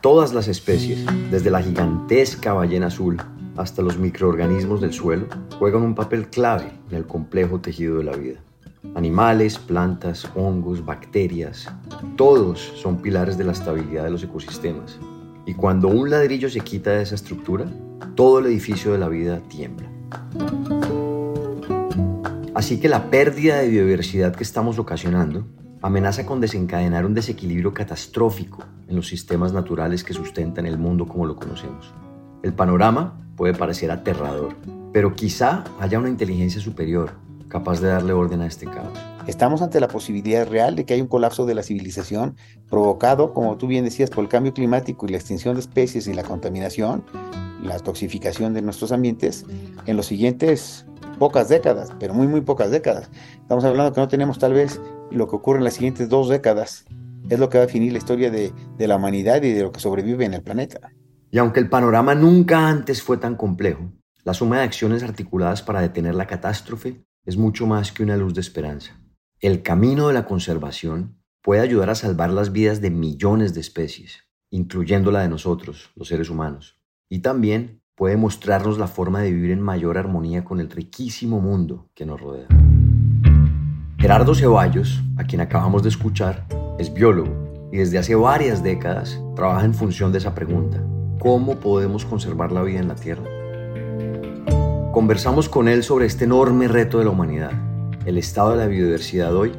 Todas las especies, desde la gigantesca ballena azul hasta los microorganismos del suelo, juegan un papel clave en el complejo tejido de la vida. Animales, plantas, hongos, bacterias, todos son pilares de la estabilidad de los ecosistemas. Y cuando un ladrillo se quita de esa estructura, todo el edificio de la vida tiembla. Así que la pérdida de biodiversidad que estamos ocasionando amenaza con desencadenar un desequilibrio catastrófico en los sistemas naturales que sustentan el mundo como lo conocemos. El panorama puede parecer aterrador, pero quizá haya una inteligencia superior capaz de darle orden a este caos. Estamos ante la posibilidad real de que haya un colapso de la civilización provocado, como tú bien decías, por el cambio climático y la extinción de especies y la contaminación, la toxificación de nuestros ambientes en los siguientes pocas décadas, pero muy, muy pocas décadas. Estamos hablando que no tenemos tal vez lo que ocurre en las siguientes dos décadas. Es lo que va a definir la historia de, de la humanidad y de lo que sobrevive en el planeta. Y aunque el panorama nunca antes fue tan complejo, la suma de acciones articuladas para detener la catástrofe es mucho más que una luz de esperanza. El camino de la conservación puede ayudar a salvar las vidas de millones de especies, incluyendo la de nosotros, los seres humanos. Y también puede mostrarnos la forma de vivir en mayor armonía con el riquísimo mundo que nos rodea. Gerardo Ceballos, a quien acabamos de escuchar, es biólogo y desde hace varias décadas trabaja en función de esa pregunta. ¿Cómo podemos conservar la vida en la Tierra? Conversamos con él sobre este enorme reto de la humanidad, el estado de la biodiversidad hoy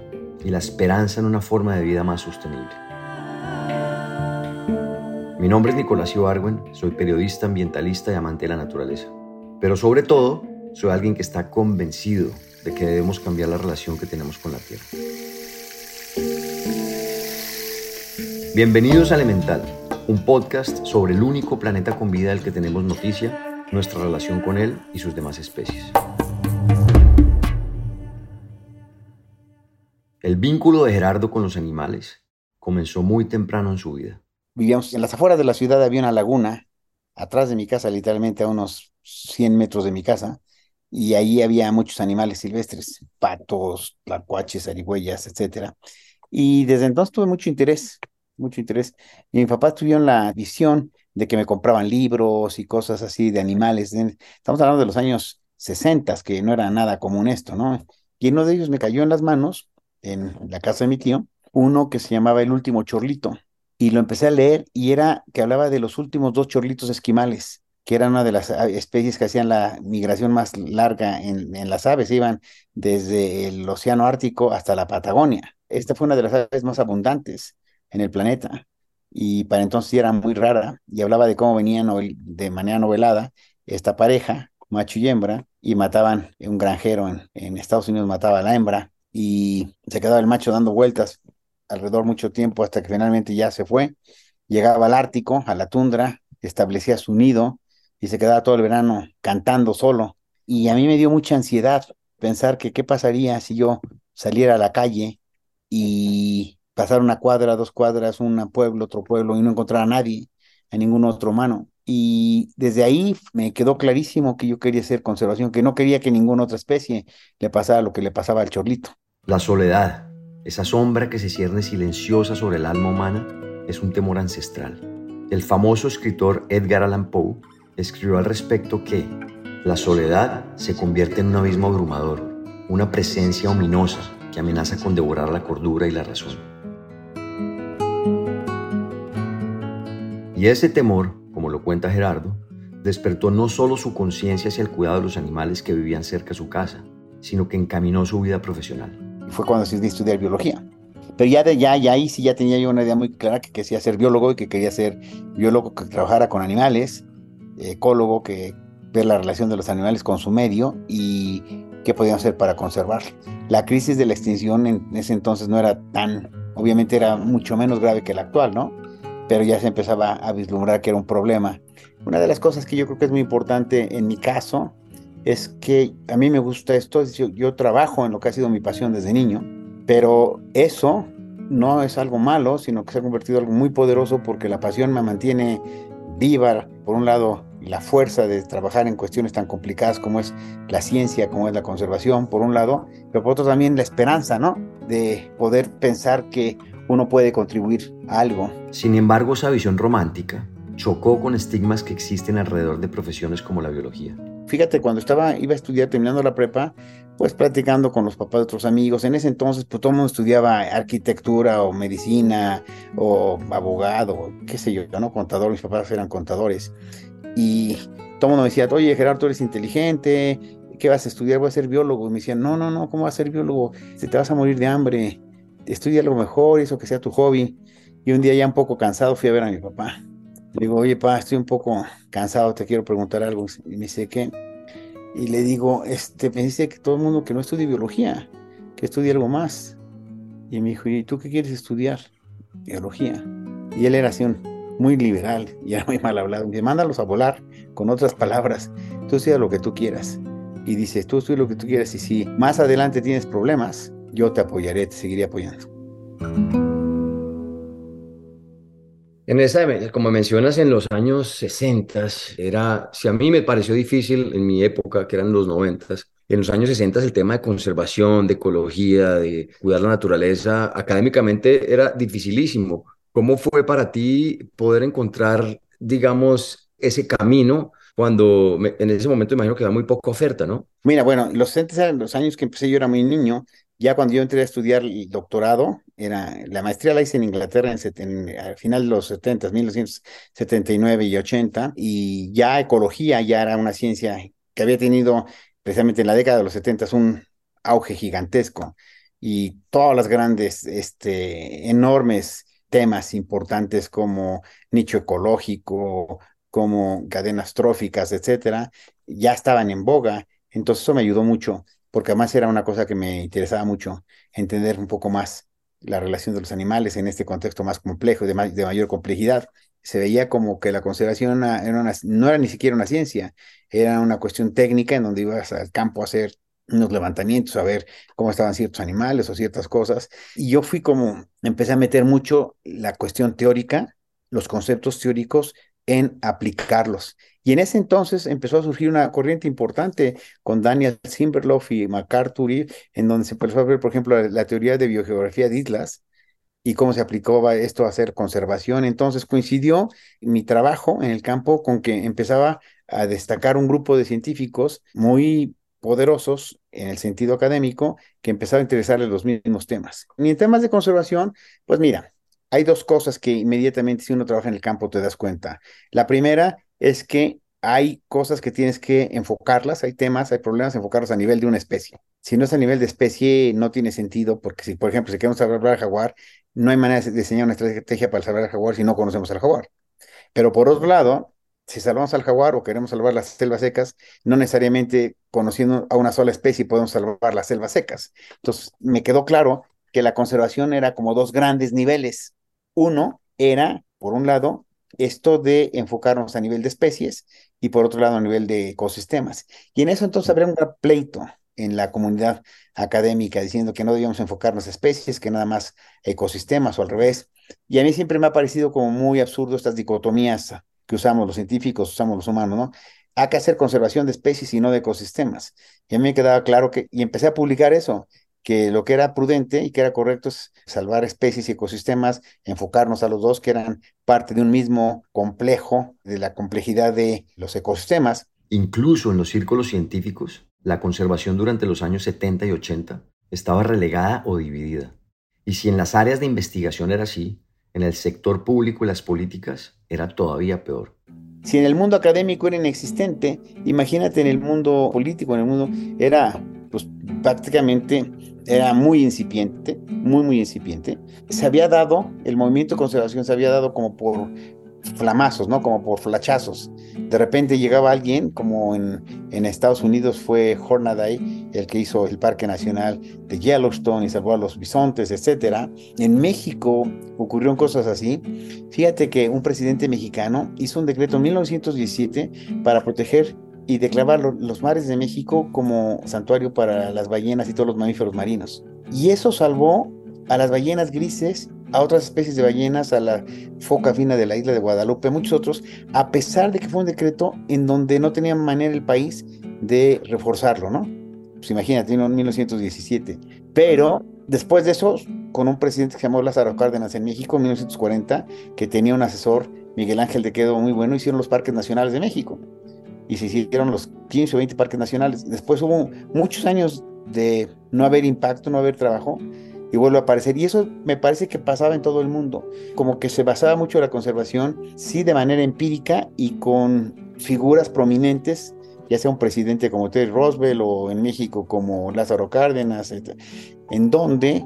y la esperanza en una forma de vida más sostenible. Mi nombre es Nicolás Ibargüen, soy periodista ambientalista y amante de la naturaleza, pero sobre todo soy alguien que está convencido de que debemos cambiar la relación que tenemos con la Tierra. Bienvenidos a Elemental, un podcast sobre el único planeta con vida del que tenemos noticia, nuestra relación con él y sus demás especies. El vínculo de Gerardo con los animales comenzó muy temprano en su vida. Vivíamos en las afueras de la ciudad, había una laguna, atrás de mi casa, literalmente a unos 100 metros de mi casa, y ahí había muchos animales silvestres, patos, tlacuaches, arihuellas, etcétera. Y desde entonces tuve mucho interés, mucho interés. Y mi papá tuvieron la visión de que me compraban libros y cosas así de animales. Estamos hablando de los años 60, que no era nada común esto, ¿no? Y uno de ellos me cayó en las manos, en la casa de mi tío, uno que se llamaba El último chorlito. Y lo empecé a leer y era que hablaba de los últimos dos chorlitos esquimales que era una de las especies que hacían la migración más larga en, en, las aves, iban desde el Océano Ártico hasta la Patagonia. Esta fue una de las aves más abundantes en el planeta y para entonces era muy rara y hablaba de cómo venían de manera novelada esta pareja, macho y hembra, y mataban un granjero en, en Estados Unidos, mataba a la hembra y se quedaba el macho dando vueltas alrededor mucho tiempo hasta que finalmente ya se fue, llegaba al Ártico, a la tundra, establecía su nido y se quedaba todo el verano cantando solo. Y a mí me dio mucha ansiedad pensar que qué pasaría si yo saliera a la calle y pasara una cuadra, dos cuadras, un pueblo, otro pueblo y no encontrara a nadie, a ningún otro humano. Y desde ahí me quedó clarísimo que yo quería hacer conservación, que no quería que ninguna otra especie le pasara lo que le pasaba al chorlito. La soledad, esa sombra que se cierne silenciosa sobre el alma humana, es un temor ancestral. El famoso escritor Edgar Allan Poe escribió al respecto que la soledad se convierte en un abismo abrumador, una presencia ominosa que amenaza con devorar la cordura y la razón. Y ese temor, como lo cuenta Gerardo, despertó no solo su conciencia hacia el cuidado de los animales que vivían cerca de su casa, sino que encaminó su vida profesional. Fue cuando decidí estudiar biología. Pero ya de ya, ya ahí sí ya tenía yo una idea muy clara que quería ser biólogo y que quería ser biólogo que trabajara con animales, ecólogo que ver la relación de los animales con su medio y qué podían hacer para conservar. La crisis de la extinción en ese entonces no era tan, obviamente era mucho menos grave que la actual, ¿no? Pero ya se empezaba a vislumbrar que era un problema. Una de las cosas que yo creo que es muy importante en mi caso es que a mí me gusta esto, yo, yo trabajo en lo que ha sido mi pasión desde niño, pero eso no es algo malo, sino que se ha convertido en algo muy poderoso porque la pasión me mantiene por un lado, la fuerza de trabajar en cuestiones tan complicadas como es la ciencia, como es la conservación, por un lado, pero por otro también la esperanza, ¿no? De poder pensar que uno puede contribuir a algo. Sin embargo, esa visión romántica chocó con estigmas que existen alrededor de profesiones como la biología. Fíjate, cuando estaba, iba a estudiar terminando la prepa, pues platicando con los papás de otros amigos. En ese entonces, pues todo el mundo estudiaba arquitectura o medicina o abogado, qué sé yo, ¿no? Contador, mis papás eran contadores. Y todo el mundo me decía, oye, Gerardo, tú eres inteligente, ¿qué vas a estudiar? Voy a ser biólogo. Y me decían, no, no, no, ¿cómo vas a ser biólogo? Te vas a morir de hambre. Estudia algo mejor, eso que sea tu hobby. Y un día ya un poco cansado fui a ver a mi papá. Digo, oye, papá, estoy un poco cansado, te quiero preguntar algo. Y me dice, ¿qué? Y le digo, este, me que todo el mundo que no estudie biología, que estudie algo más. Y me dijo, ¿y tú qué quieres estudiar? Biología. Y él era así un muy liberal y era muy mal hablado. Me dice, mándalos a volar, con otras palabras. Tú estudia lo que tú quieras. Y dice, tú estudia lo que tú quieras y si más adelante tienes problemas, yo te apoyaré, te seguiré apoyando. En esa, como mencionas, en los años 60, era, si a mí me pareció difícil en mi época, que eran los 90, en los años 60 el tema de conservación, de ecología, de cuidar la naturaleza, académicamente era dificilísimo. ¿Cómo fue para ti poder encontrar, digamos, ese camino cuando en ese momento imagino que era muy poca oferta, ¿no? Mira, bueno, los 60 eran los años que empecé, yo era muy niño, ya cuando yo entré a estudiar el doctorado, era, la maestría la hice en Inglaterra en, al final de los 70, 1979 y 80, y ya ecología ya era una ciencia que había tenido precisamente en la década de los 70 un auge gigantesco y todas las grandes, este, enormes temas importantes como nicho ecológico, como cadenas tróficas, etcétera, ya estaban en boga. Entonces eso me ayudó mucho porque además era una cosa que me interesaba mucho, entender un poco más la relación de los animales en este contexto más complejo, de, de mayor complejidad. Se veía como que la conservación no era ni siquiera una ciencia, era una cuestión técnica en donde ibas al campo a hacer unos levantamientos, a ver cómo estaban ciertos animales o ciertas cosas. Y yo fui como, empecé a meter mucho la cuestión teórica, los conceptos teóricos en aplicarlos. Y en ese entonces empezó a surgir una corriente importante con Daniel Simberloff y MacArthur, en donde se empezó a ver, por ejemplo, la, teoría de biogeografía de islas y cómo se aplicó esto a hacer conservación. Entonces coincidió mi trabajo en el campo con que empezaba a destacar un grupo de científicos muy poderosos en el sentido académico que empezaba a interesarles los mismos temas. Y en temas de conservación, pues mira, hay dos cosas que inmediatamente si uno trabaja en el campo te das cuenta. La primera es que hay cosas que tienes que enfocarlas, hay temas, hay problemas, enfocarlos a nivel de una especie. Si no es a nivel de especie, no tiene sentido, porque si, por ejemplo, si queremos salvar al jaguar, no hay manera de diseñar una estrategia para salvar al jaguar si no conocemos al jaguar. Pero por otro lado, si salvamos al jaguar o queremos salvar las selvas secas, no necesariamente conociendo a una sola especie podemos salvar las selvas secas. Entonces, me quedó claro que la conservación era como dos grandes niveles. Uno era, por un lado, esto de enfocarnos a nivel de especies y por otro lado a nivel de ecosistemas. Y en eso entonces habría un gran pleito en la comunidad académica diciendo que no debíamos enfocarnos en especies, que nada más ecosistemas o al revés. Y a mí siempre me ha parecido como muy absurdo estas dicotomías que usamos los científicos, usamos los humanos, ¿no? Hay que hacer conservación de especies y no de ecosistemas. Y a mí me quedaba claro que, y empecé a publicar eso, que lo que era prudente y que era correcto es salvar especies y ecosistemas, enfocarnos a los dos que eran parte de un mismo complejo, de la complejidad de los ecosistemas. Incluso en los círculos científicos, la conservación durante los años 70 y 80 estaba relegada o dividida. Y si en las áreas de investigación era así, en el sector público y las políticas era todavía peor. Si en el mundo académico era inexistente, imagínate en el mundo político, en el mundo era pues prácticamente era muy incipiente, muy, muy incipiente. Se había dado, el movimiento de conservación se había dado como por flamazos, ¿no? Como por flachazos. De repente llegaba alguien, como en, en Estados Unidos fue Hornaday, el que hizo el Parque Nacional de Yellowstone y salvó a los bisontes, etc. En México ocurrieron cosas así. Fíjate que un presidente mexicano hizo un decreto en 1917 para proteger y declarar los mares de México como santuario para las ballenas y todos los mamíferos marinos. Y eso salvó a las ballenas grises, a otras especies de ballenas, a la foca fina de la isla de Guadalupe, muchos otros, a pesar de que fue un decreto en donde no tenía manera el país de reforzarlo, ¿no? Pues imagínate, en 1917. Pero después de eso, con un presidente que se llamó Lázaro Cárdenas en México en 1940, que tenía un asesor, Miguel Ángel de Quedo, muy bueno, hicieron los parques nacionales de México y se hicieron los 15 o 20 parques nacionales. Después hubo muchos años de no haber impacto, no haber trabajo y vuelve a aparecer. Y eso me parece que pasaba en todo el mundo, como que se basaba mucho la conservación, sí de manera empírica y con figuras prominentes, ya sea un presidente como Teddy Roosevelt o en México como Lázaro Cárdenas, en donde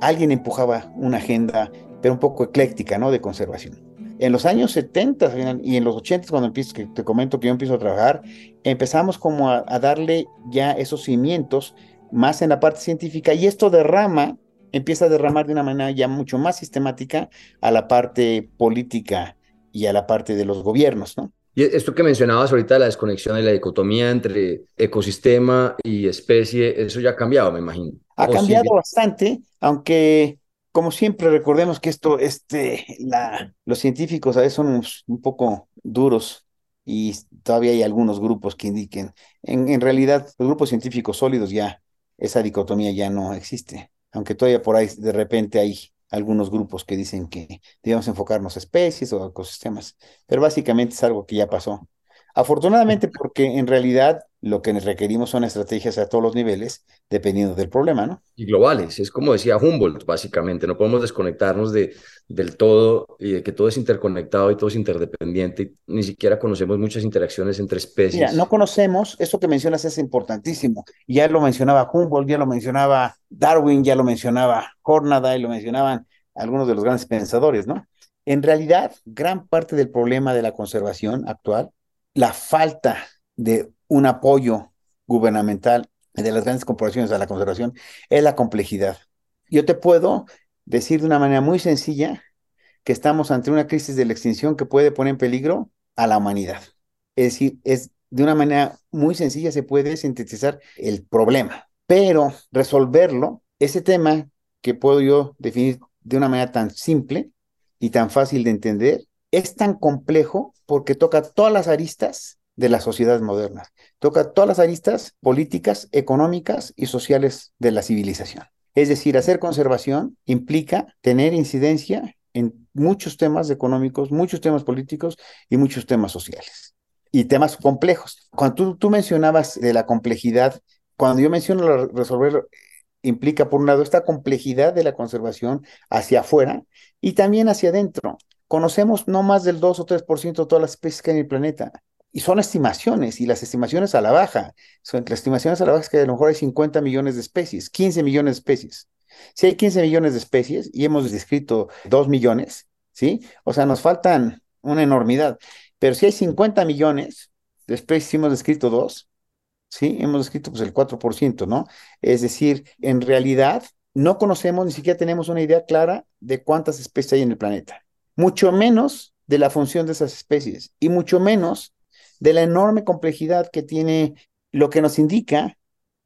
alguien empujaba una agenda, pero un poco ecléctica, ¿no? De conservación. En los años 70 y en los 80, cuando empiezo, que te comento que yo empiezo a trabajar, empezamos como a, darle ya esos cimientos más en la parte científica y esto derrama, empieza a derramar de una manera ya mucho más sistemática a la parte política y a la parte de los gobiernos, ¿no? Y esto que mencionabas ahorita, la desconexión de la dicotomía entre ecosistema y especie, eso ya ha cambiado, me imagino. Ha cambiado bastante, aunque como siempre, recordemos que esto, este, la, los científicos a veces son un poco duros y todavía hay algunos grupos que indiquen. En, en realidad, los grupos científicos sólidos ya, esa dicotomía ya no existe, aunque todavía por ahí de repente hay algunos grupos que dicen que debemos enfocarnos a especies o ecosistemas, pero básicamente es algo que ya pasó. Afortunadamente, porque en realidad lo que requerimos son estrategias a todos los niveles, dependiendo del problema, ¿no? Y globales, es como decía Humboldt, básicamente, no podemos desconectarnos de, del todo y de que todo es interconectado y todo es interdependiente, y ni siquiera conocemos muchas interacciones entre especies. Mira, no conocemos, eso que mencionas es importantísimo, ya lo mencionaba Humboldt, ya lo mencionaba Darwin, ya lo mencionaba Hornaday, lo mencionaban algunos de los grandes pensadores, ¿no? En realidad, gran parte del problema de la conservación actual la falta de un apoyo gubernamental de las grandes corporaciones a la conservación es la complejidad. Yo te puedo decir de una manera muy sencilla que estamos ante una crisis de la extinción que puede poner en peligro a la humanidad. Es decir, es de una manera muy sencilla se puede sintetizar el problema, pero resolverlo, ese tema que puedo yo definir de una manera tan simple y tan fácil de entender, es tan complejo porque toca todas las aristas de la sociedad moderna, toca todas las aristas políticas, económicas y sociales de la civilización. Es decir, hacer conservación implica tener incidencia en muchos temas económicos, muchos temas políticos y muchos temas sociales. Y temas complejos. Cuando tú, tú mencionabas de la complejidad, cuando yo menciono resolver, implica por un lado esta complejidad de la conservación hacia afuera y también hacia adentro conocemos no más del 2 o 3% de todas las especies que hay en el planeta. Y son estimaciones, y las estimaciones a la baja. Son, las estimaciones a la baja es que a lo mejor hay 50 millones de especies, 15 millones de especies. Si hay 15 millones de especies y hemos descrito 2 millones, ¿sí? O sea, nos faltan una enormidad. Pero si hay 50 millones de especies hemos descrito 2, ¿sí? Hemos descrito pues el 4%, ¿no? Es decir, en realidad no conocemos, ni siquiera tenemos una idea clara de cuántas especies hay en el planeta mucho menos de la función de esas especies y mucho menos de la enorme complejidad que tiene lo que nos indica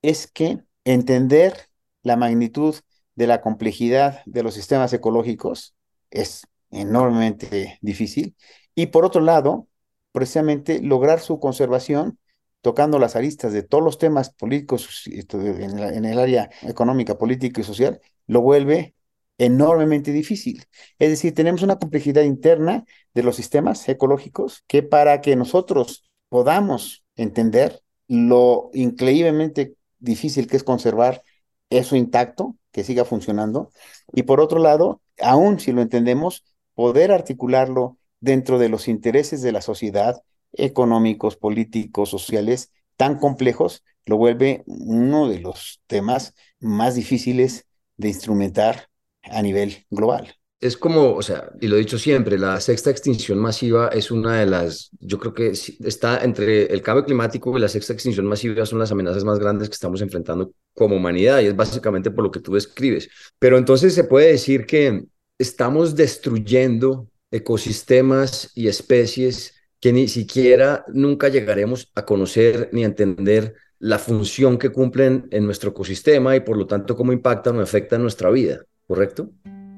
es que entender la magnitud de la complejidad de los sistemas ecológicos es enormemente difícil. Y por otro lado, precisamente lograr su conservación tocando las aristas de todos los temas políticos en, el área económica, política y social, lo vuelve enormemente difícil. Es decir, tenemos una complejidad interna de los sistemas ecológicos que para que nosotros podamos entender lo increíblemente difícil que es conservar eso intacto, que siga funcionando, y por otro lado, aún si lo entendemos, poder articularlo dentro de los intereses de la sociedad, económicos, políticos, sociales, tan complejos, lo vuelve uno de los temas más difíciles de instrumentar a nivel global. Es como, o sea, y lo he dicho siempre, la sexta extinción masiva es una de las, yo creo que está entre el cambio climático y la sexta extinción masiva son las amenazas más grandes que estamos enfrentando como humanidad y es básicamente por lo que tú describes. Pero entonces se puede decir que estamos destruyendo ecosistemas y especies que ni siquiera nunca llegaremos a conocer ni a entender la función que cumplen en nuestro ecosistema y por lo tanto cómo impactan o afectan nuestra vida, ¿correcto?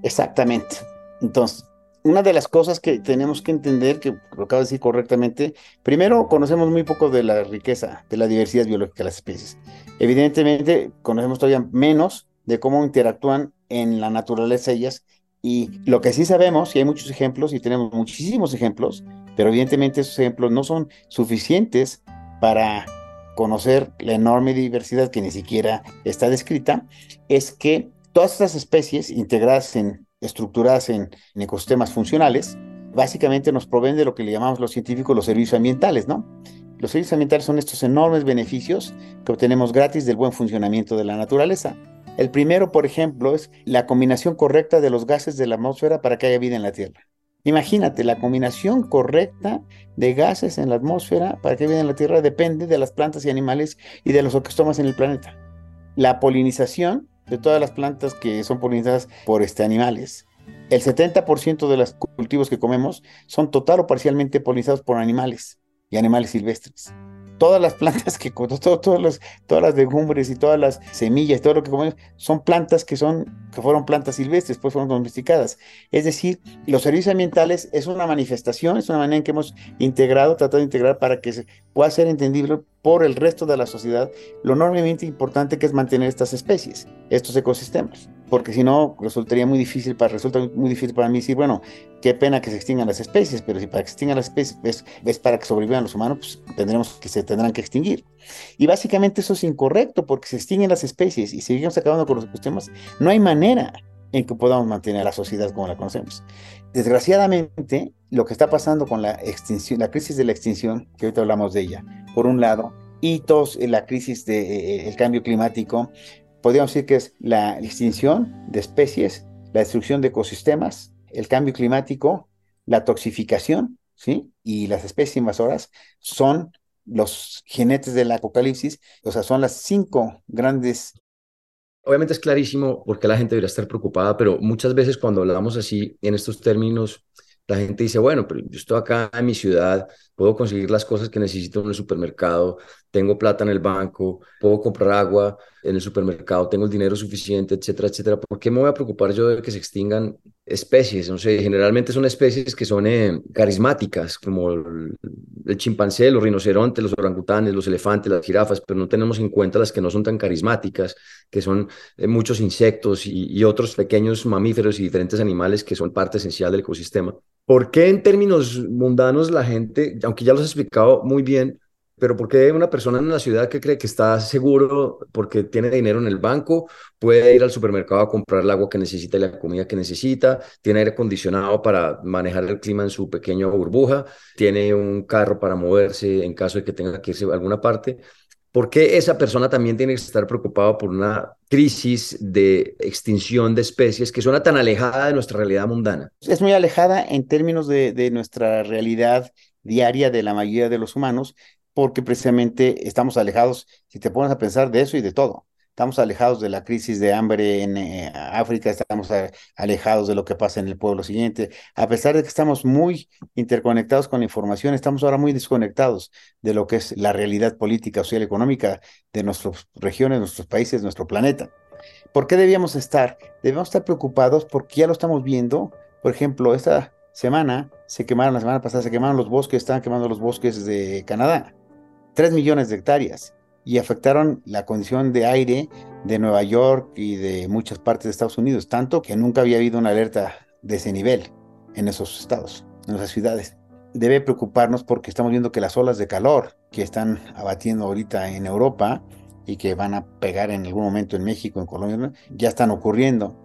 Exactamente. Entonces, una de las cosas que tenemos que entender, que lo acabo de decir correctamente, primero conocemos muy poco de la riqueza, de la diversidad biológica de las especies. Evidentemente, conocemos todavía menos de cómo interactúan en la naturaleza ellas y lo que sí sabemos, y hay muchos ejemplos, y tenemos muchísimos ejemplos, pero evidentemente esos ejemplos no son suficientes para conocer la enorme diversidad que ni siquiera está descrita, es que todas estas especies integradas en, estructuradas en, ecosistemas funcionales, básicamente nos proveen de lo que le llamamos los científicos los servicios ambientales, ¿no? Los servicios ambientales son estos enormes beneficios que obtenemos gratis del buen funcionamiento de la naturaleza. El primero, por ejemplo, es la combinación correcta de los gases de la atmósfera para que haya vida en la Tierra. Imagínate, la combinación correcta de gases en la atmósfera para que haya vida en la Tierra depende de las plantas y animales y de los ecosistemas en el planeta. La polinización de todas las plantas que son polinizadas por este, animales. El 70% de los cultivos que comemos son total o parcialmente polinizados por animales y animales silvestres todas las plantas que todos los, todas las legumbres y todas las semillas, todo lo que comemos, son plantas que son que fueron plantas silvestres, pues fueron domesticadas. Es decir, los servicios ambientales es una manifestación, es una manera en que hemos integrado, tratado de integrar para que se pueda ser entendible por el resto de la sociedad lo enormemente importante que es mantener estas especies, estos ecosistemas. Porque si no resultaría muy difícil para resulta muy difícil para mí decir bueno qué pena que se extingan las especies pero si para que se extingan las especies es, para que sobrevivan los humanos pues tendremos que se tendrán que extinguir. Y básicamente eso es incorrecto porque se extinguen las especies y seguimos acabando con los ecosistemas no hay manera en que podamos mantener la sociedad como la conocemos desgraciadamente lo que está pasando con la extinción la crisis de la extinción que ahorita hablamos de ella por un lado y todos la crisis del de, eh, cambio climático podríamos decir que es la extinción de especies, la destrucción de ecosistemas, el cambio climático, la toxificación, ¿sí? Y las especies invasoras son los jinetes del apocalipsis, o sea, son las cinco grandes Obviamente es clarísimo porque la gente debería estar preocupada, pero muchas veces cuando hablamos así en estos términos, la gente dice, bueno, pero yo estoy acá en mi ciudad, puedo conseguir las cosas que necesito en el supermercado, tengo plata en el banco, puedo comprar agua en el supermercado, tengo el dinero suficiente, etcétera, etcétera. ¿Por qué me voy a preocupar yo de que se extingan especies? No sé, generalmente son especies que son eh, carismáticas, como el, chimpancé, los rinocerontes, los orangutanes, los elefantes, las jirafas, pero no tenemos en cuenta las que no son tan carismáticas, que son eh, muchos insectos y, y otros pequeños mamíferos y diferentes animales que son parte esencial del ecosistema. ¿Por qué en términos mundanos la gente, aunque ya los he explicado muy bien, pero ¿por qué una persona en la ciudad que cree que está seguro porque tiene dinero en el banco puede ir al supermercado a comprar el agua que necesita y la comida que necesita, tiene aire acondicionado para manejar el clima en su pequeña burbuja, tiene un carro para moverse en caso de que tenga que irse a alguna parte? ¿Por qué esa persona también tiene que estar preocupada por una crisis de extinción de especies que suena tan alejada de nuestra realidad mundana? Es muy alejada en términos de, de nuestra realidad diaria de la mayoría de los humanos, porque precisamente estamos alejados, si te pones a pensar, de eso y de todo. Estamos alejados de la crisis de hambre en eh, África, estamos alejados de lo que pasa en el pueblo siguiente. A pesar de que estamos muy interconectados con la información, estamos ahora muy desconectados de lo que es la realidad política, social, económica de nuestras regiones, nuestros países, nuestro planeta. ¿Por qué debíamos estar? Debemos estar preocupados porque ya lo estamos viendo. Por ejemplo, esta semana se quemaron, la semana pasada se quemaron los bosques, estaban quemando los bosques de Canadá. Tres millones de hectáreas y afectaron la condición de aire de Nueva York y de muchas partes de Estados Unidos, tanto que nunca había habido una alerta de ese nivel en esos estados, en esas ciudades. Debe preocuparnos porque estamos viendo que las olas de calor que están abatiendo ahorita en Europa y que van a pegar en algún momento en México, en Colombia, ya están ocurriendo.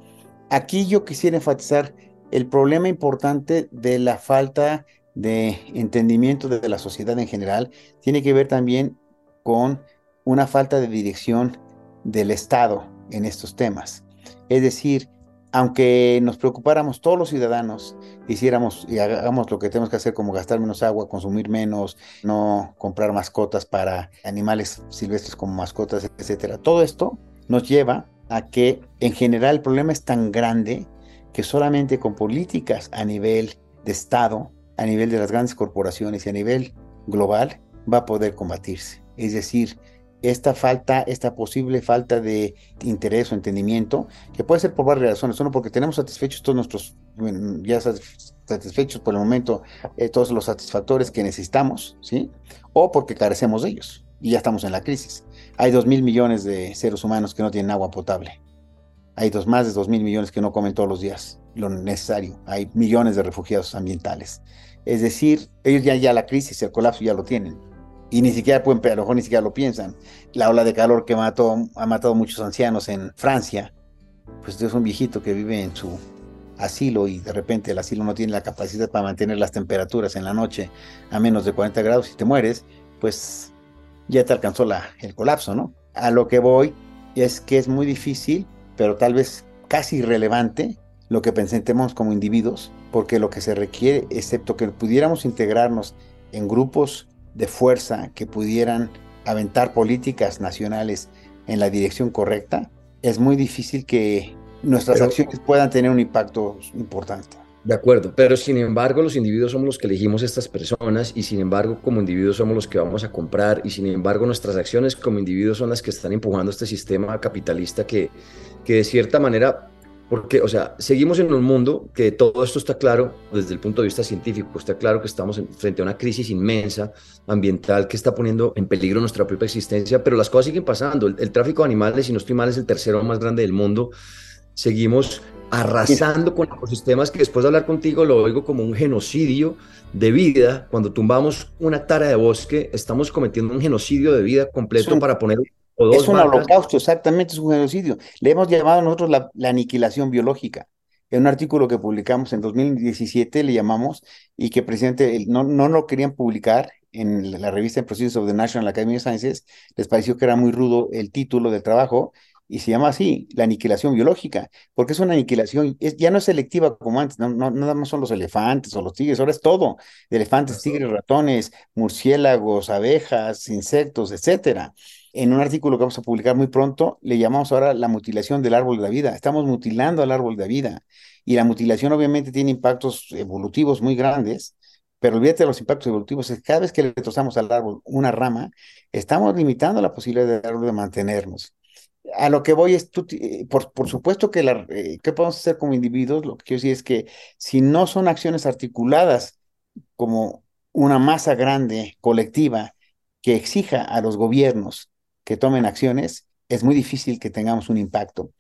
Aquí yo quisiera enfatizar el problema importante de la falta de entendimiento de la sociedad en general, tiene que ver también con una falta de dirección del Estado en estos temas. Es decir, aunque nos preocupáramos todos los ciudadanos, hiciéramos y hagamos lo que tenemos que hacer como gastar menos agua, consumir menos, no comprar mascotas para animales silvestres como mascotas, etcétera. Todo esto nos lleva a que en general el problema es tan grande que solamente con políticas a nivel de Estado, a nivel de las grandes corporaciones y a nivel global va a poder combatirse. Es decir, esta falta, esta posible falta de interés o entendimiento, que puede ser por varias razones, uno porque tenemos satisfechos todos nuestros, ya satisfechos por el momento, eh, todos los satisfactores que necesitamos, ¿sí? O porque carecemos de ellos y ya estamos en la crisis. Hay dos mil millones de seres humanos que no tienen agua potable. Hay dos, más de dos mil millones que no comen todos los días lo necesario. Hay millones de refugiados ambientales. Es decir, ellos ya, ya la crisis, el colapso ya lo tienen y ni siquiera pueden, a lo ni siquiera lo piensan. La ola de calor que mató, ha matado muchos ancianos en Francia, pues es un viejito que vive en su asilo y de repente el asilo no tiene la capacidad para mantener las temperaturas en la noche a menos de 40 grados y te mueres, pues ya te alcanzó la, el colapso, ¿no? A lo que voy es que es muy difícil, pero tal vez casi irrelevante lo que pensemos como individuos, porque lo que se requiere, excepto que pudiéramos integrarnos en grupos de fuerza que pudieran aventar políticas nacionales en la dirección correcta, es muy difícil que nuestras acciones puedan tener un impacto importante. De acuerdo, pero sin embargo los individuos somos los que elegimos estas personas y sin embargo como individuos somos los que vamos a comprar y sin embargo nuestras acciones como individuos son las que están empujando este sistema capitalista que, que de cierta manera porque, o sea, seguimos en un mundo que todo esto está claro desde el punto de vista científico, está claro que estamos frente a una crisis inmensa ambiental que está poniendo en peligro nuestra propia existencia, pero las cosas siguen pasando. El, tráfico de animales, si no estoy mal, es el tercero más grande del mundo. Seguimos arrasando con ecosistemas que después de hablar contigo lo oigo como un genocidio de vida. Cuando tumbamos una tara de bosque, estamos cometiendo un genocidio de vida completo para poner es un holocausto, exactamente, es un genocidio. Le hemos llamado nosotros la, aniquilación biológica. En un artículo que publicamos en 2017 le llamamos y que presidente no, no lo querían publicar en la revista en Proceedings of the National Academy of Sciences, les pareció que era muy rudo el título del trabajo y se llama así, la aniquilación biológica, porque es una aniquilación, es, ya no es selectiva como antes, no, no, nada más son los elefantes o los tigres, ahora es todo, elefantes, tigres, ratones, murciélagos, abejas, insectos, etcétera en un artículo que vamos a publicar muy pronto, le llamamos ahora la mutilación del árbol de la vida. Estamos mutilando al árbol de la vida. Y la mutilación obviamente tiene impactos evolutivos muy grandes, pero olvídate de los impactos evolutivos. Cada vez que le trozamos al árbol una rama, estamos limitando la posibilidad del árbol de mantenernos. A lo que voy es, eh, por, por, supuesto que la, eh, ¿qué podemos hacer como individuos? Lo que quiero decir es que si no son acciones articuladas como una masa grande, colectiva, que exija a los gobiernos que tomen acciones, es muy difícil que tengamos un impacto.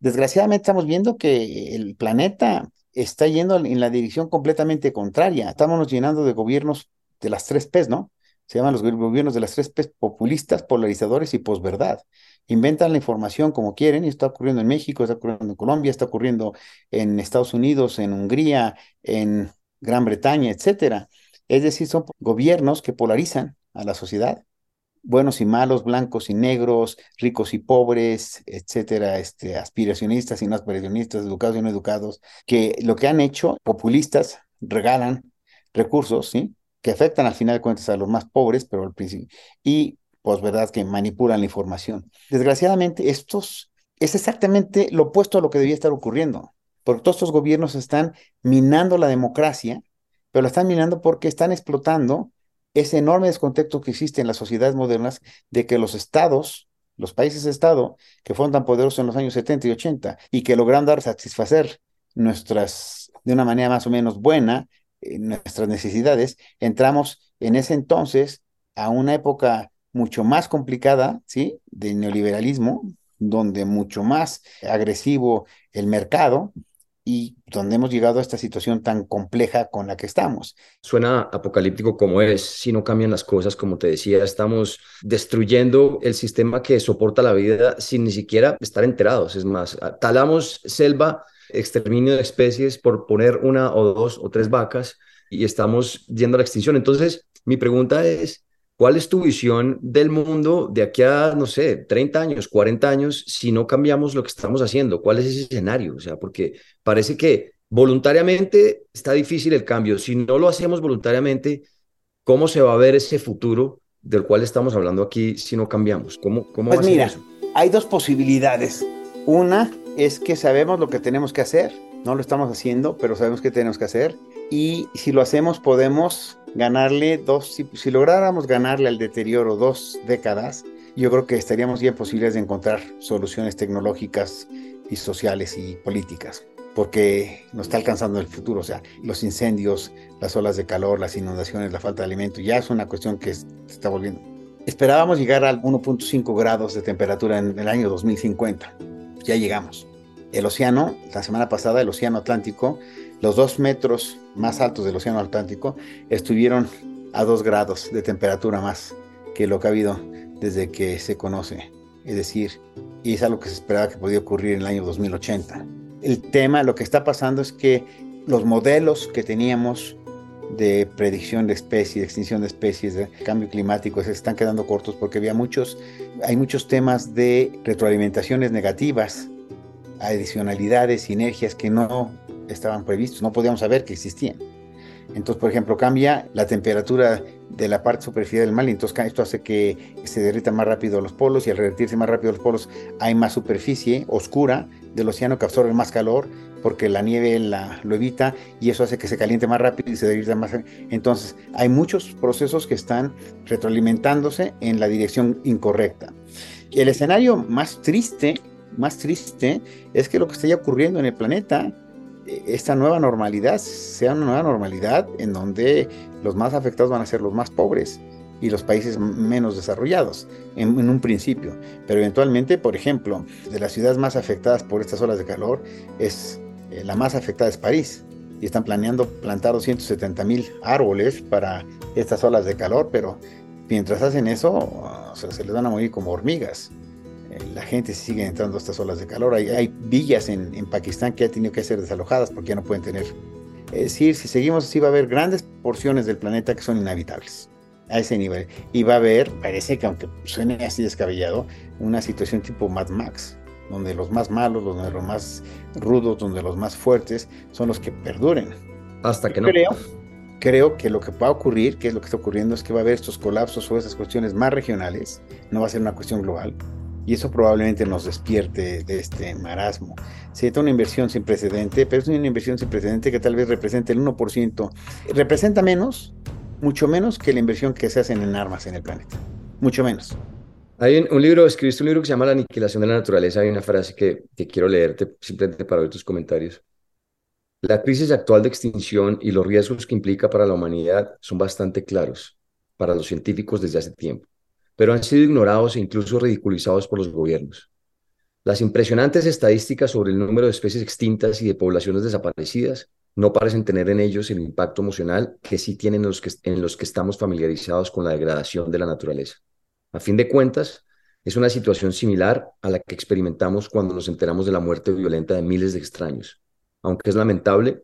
Desgraciadamente estamos viendo que el planeta está yendo en la dirección completamente contraria. Estamos llenando de gobiernos de las tres P's, ¿no? Se llaman los gobiernos de las tres P's, populistas, polarizadores y posverdad. Inventan la información como quieren y está ocurriendo en México, está ocurriendo en Colombia, está ocurriendo en Estados Unidos, en Hungría, en Gran Bretaña, etcétera. Es decir, son gobiernos que polarizan a la sociedad buenos y malos, blancos y negros, ricos y pobres, etcétera, este, aspiracionistas y no aspiracionistas, educados y no educados, que lo que han hecho, populistas, regalan recursos, ¿sí? Que afectan al final de cuentas a los más pobres, pero al principio, y posverdad que manipulan la información. Desgraciadamente, estos es exactamente lo opuesto a lo que debía estar ocurriendo, porque todos estos gobiernos están minando la democracia, pero la están minando porque están explotando ese enorme descontexto que existe en las sociedades modernas de que los estados, los países estado, que fueron tan poderosos en los años 70 y 80 y que lograron dar satisfacer nuestras, de una manera más o menos buena, eh, nuestras necesidades, entramos en ese entonces a una época mucho más complicada, ¿sí? De neoliberalismo, donde mucho más agresivo el mercado y donde hemos llegado a esta situación tan compleja con la que estamos. Suena apocalíptico como es, si no cambian las cosas, como te decía, estamos destruyendo el sistema que soporta la vida sin ni siquiera estar enterados. Es más, talamos selva, exterminio de especies por poner una o dos o tres vacas y estamos yendo a la extinción. Entonces, mi pregunta es, ¿Cuál es tu visión del mundo de aquí a, no sé, 30 años, 40 años, si no cambiamos lo que estamos haciendo? ¿Cuál es ese escenario? O sea, porque parece que voluntariamente está difícil el cambio. Si no lo hacemos voluntariamente, ¿cómo se va a ver ese futuro del cual estamos hablando aquí si no cambiamos? ¿Cómo, cómo pues mira, hay dos posibilidades. Una es que sabemos lo que tenemos que hacer, no lo estamos haciendo, pero sabemos que tenemos que hacer. Y si lo hacemos, podemos ganarle dos, si, lográramos ganarle al deterioro dos décadas, yo creo que estaríamos bien posibles de encontrar soluciones tecnológicas y sociales y políticas, porque nos está alcanzando el futuro, o sea, los incendios, las olas de calor, las inundaciones, la falta de alimento, ya es una cuestión que se está volviendo. Esperábamos llegar al 1.5 grados de temperatura en el año 2050, ya llegamos. El océano, la semana pasada, el océano Atlántico los dos metros más altos del Océano Atlántico estuvieron a dos grados de temperatura más que lo que ha habido desde que se conoce. Es decir, y es algo que se esperaba que podía ocurrir en el año 2080. El tema, lo que está pasando es que los modelos que teníamos de predicción de especies, de extinción de especies, de cambio climático, se están quedando cortos porque había muchos, hay muchos temas de retroalimentaciones negativas, adicionalidades, sinergias que no estaban previstos, no podíamos saber que existían. Entonces, por ejemplo, cambia la temperatura de la parte superficial del mar y entonces esto hace que se derritan más rápido los polos y al revertirse más rápido los polos hay más superficie oscura del océano que absorbe más calor porque la nieve la, lo evita y eso hace que se caliente más rápido y se derrita más. Entonces, hay muchos procesos que están retroalimentándose en la dirección incorrecta. El escenario más triste, más triste, es que lo que está ocurriendo en el planeta esta nueva normalidad sea una nueva normalidad en donde los más afectados van a ser los más pobres y los países menos desarrollados en, un principio. Pero eventualmente, por ejemplo, de las ciudades más afectadas por estas olas de calor, es eh, la más afectada es París. Y están planeando plantar 270 mil árboles para estas olas de calor, pero mientras hacen eso, se les van a morir como hormigas la gente sigue entrando a estas olas de calor. Hay, hay villas en, en, Pakistán que han tenido que ser desalojadas porque ya no pueden tener. Es decir, si seguimos así va a haber grandes porciones del planeta que son inhabitables a ese nivel. Y va a haber, parece que aunque suene así descabellado, una situación tipo Mad Max, donde los más malos, donde los más rudos, donde los más fuertes son los que perduren. Hasta que no. Creo, creo que lo que va a ocurrir, que es lo que está ocurriendo, es que va a haber estos colapsos o esas cuestiones más regionales, no va a ser una cuestión global y eso probablemente nos despierte de este marasmo. Sería una inversión sin precedente, pero es una inversión sin precedente que tal vez represente el 1%. Representa menos, mucho menos que la inversión que se hace en armas en el planeta. Mucho menos. Hay un, libro, escribiste un libro que se llama La aniquilación de la naturaleza. Hay una frase que, que quiero leerte simplemente para ver tus comentarios. La crisis actual de extinción y los riesgos que implica para la humanidad son bastante claros para los científicos desde hace tiempo pero han sido ignorados e incluso ridiculizados por los gobiernos. Las impresionantes estadísticas sobre el número de especies extintas y de poblaciones desaparecidas no parecen tener en ellos el impacto emocional que sí tienen en los que, en los que estamos familiarizados con la degradación de la naturaleza. A fin de cuentas, es una situación similar a la que experimentamos cuando nos enteramos de la muerte violenta de miles de extraños. Aunque es lamentable,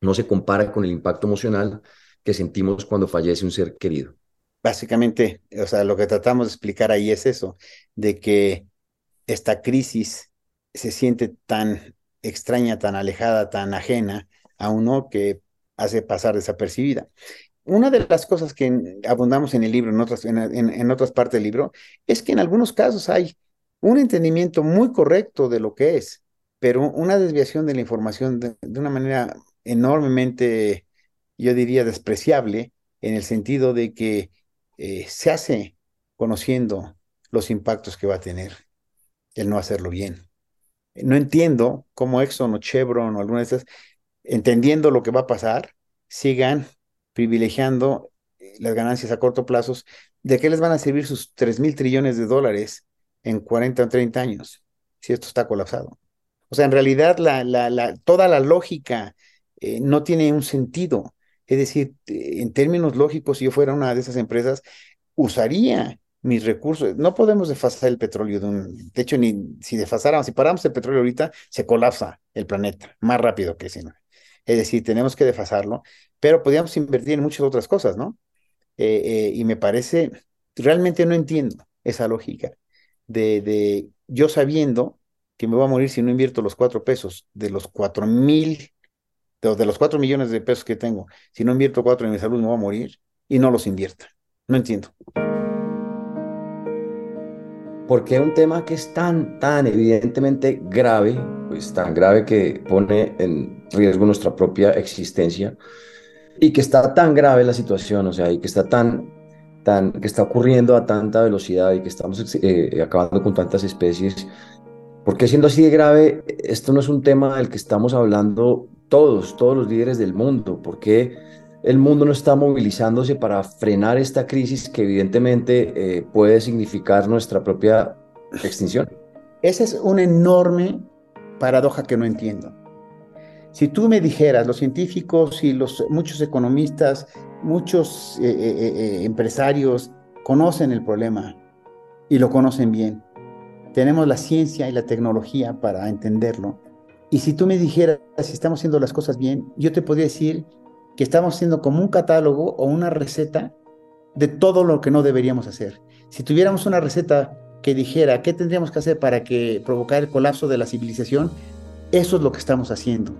no se compara con el impacto emocional que sentimos cuando fallece un ser querido básicamente, o sea, lo que tratamos de explicar ahí es eso, de que esta crisis se siente tan extraña, tan alejada, tan ajena a uno que hace pasar desapercibida. una de las cosas que abundamos en el libro, en otras, en, otras partes del libro, es que en algunos casos hay un entendimiento muy correcto de lo que es, pero una desviación de la información de, una manera enormemente, yo diría, despreciable, en el sentido de que eh, se hace conociendo los impactos que va a tener el no hacerlo bien. No entiendo cómo Exxon o Chevron o alguna de esas, entendiendo lo que va a pasar, sigan privilegiando eh, las ganancias a corto plazo, ¿de qué les van a servir sus 3 mil trillones de dólares en 40 o 30 años si esto está colapsado? O sea, en realidad la, la, toda la lógica eh, no tiene un sentido. Es decir, en términos lógicos, si yo fuera una de esas empresas, usaría mis recursos. No podemos desfasar el petróleo de un. De hecho, ni si desfasáramos, si paramos el petróleo ahorita, se colapsa el planeta más rápido que si no. Es decir, tenemos que desfasarlo, pero podríamos invertir en muchas otras cosas, ¿no? Eh, eh, y me parece, realmente no entiendo esa lógica de, de yo sabiendo que me voy a morir si no invierto los cuatro pesos de los cuatro mil, de, los cuatro millones de pesos que tengo, si no invierto cuatro en mi salud me voy a morir y no los invierta. No entiendo. Porque un tema que es tan, tan evidentemente grave, pues tan grave que pone en riesgo nuestra propia existencia y que está tan grave la situación, o sea, y que está tan, tan, que está ocurriendo a tanta velocidad y que estamos eh, acabando con tantas especies. Porque siendo así de grave, esto no es un tema del que estamos hablando todos, todos los líderes del mundo. porque el mundo no está movilizándose para frenar esta crisis que evidentemente eh, puede significar nuestra propia extinción? Esa es una enorme paradoja que no entiendo. Si tú me dijeras, los científicos y los muchos economistas, muchos eh, eh, empresarios conocen el problema y lo conocen bien. Tenemos la ciencia y la tecnología para entenderlo. Y si tú me dijeras si estamos haciendo las cosas bien, yo te podría decir que estamos haciendo como un catálogo o una receta de todo lo que no deberíamos hacer. Si tuviéramos una receta que dijera qué tendríamos que hacer para que provocar el colapso de la civilización, eso es lo que estamos haciendo.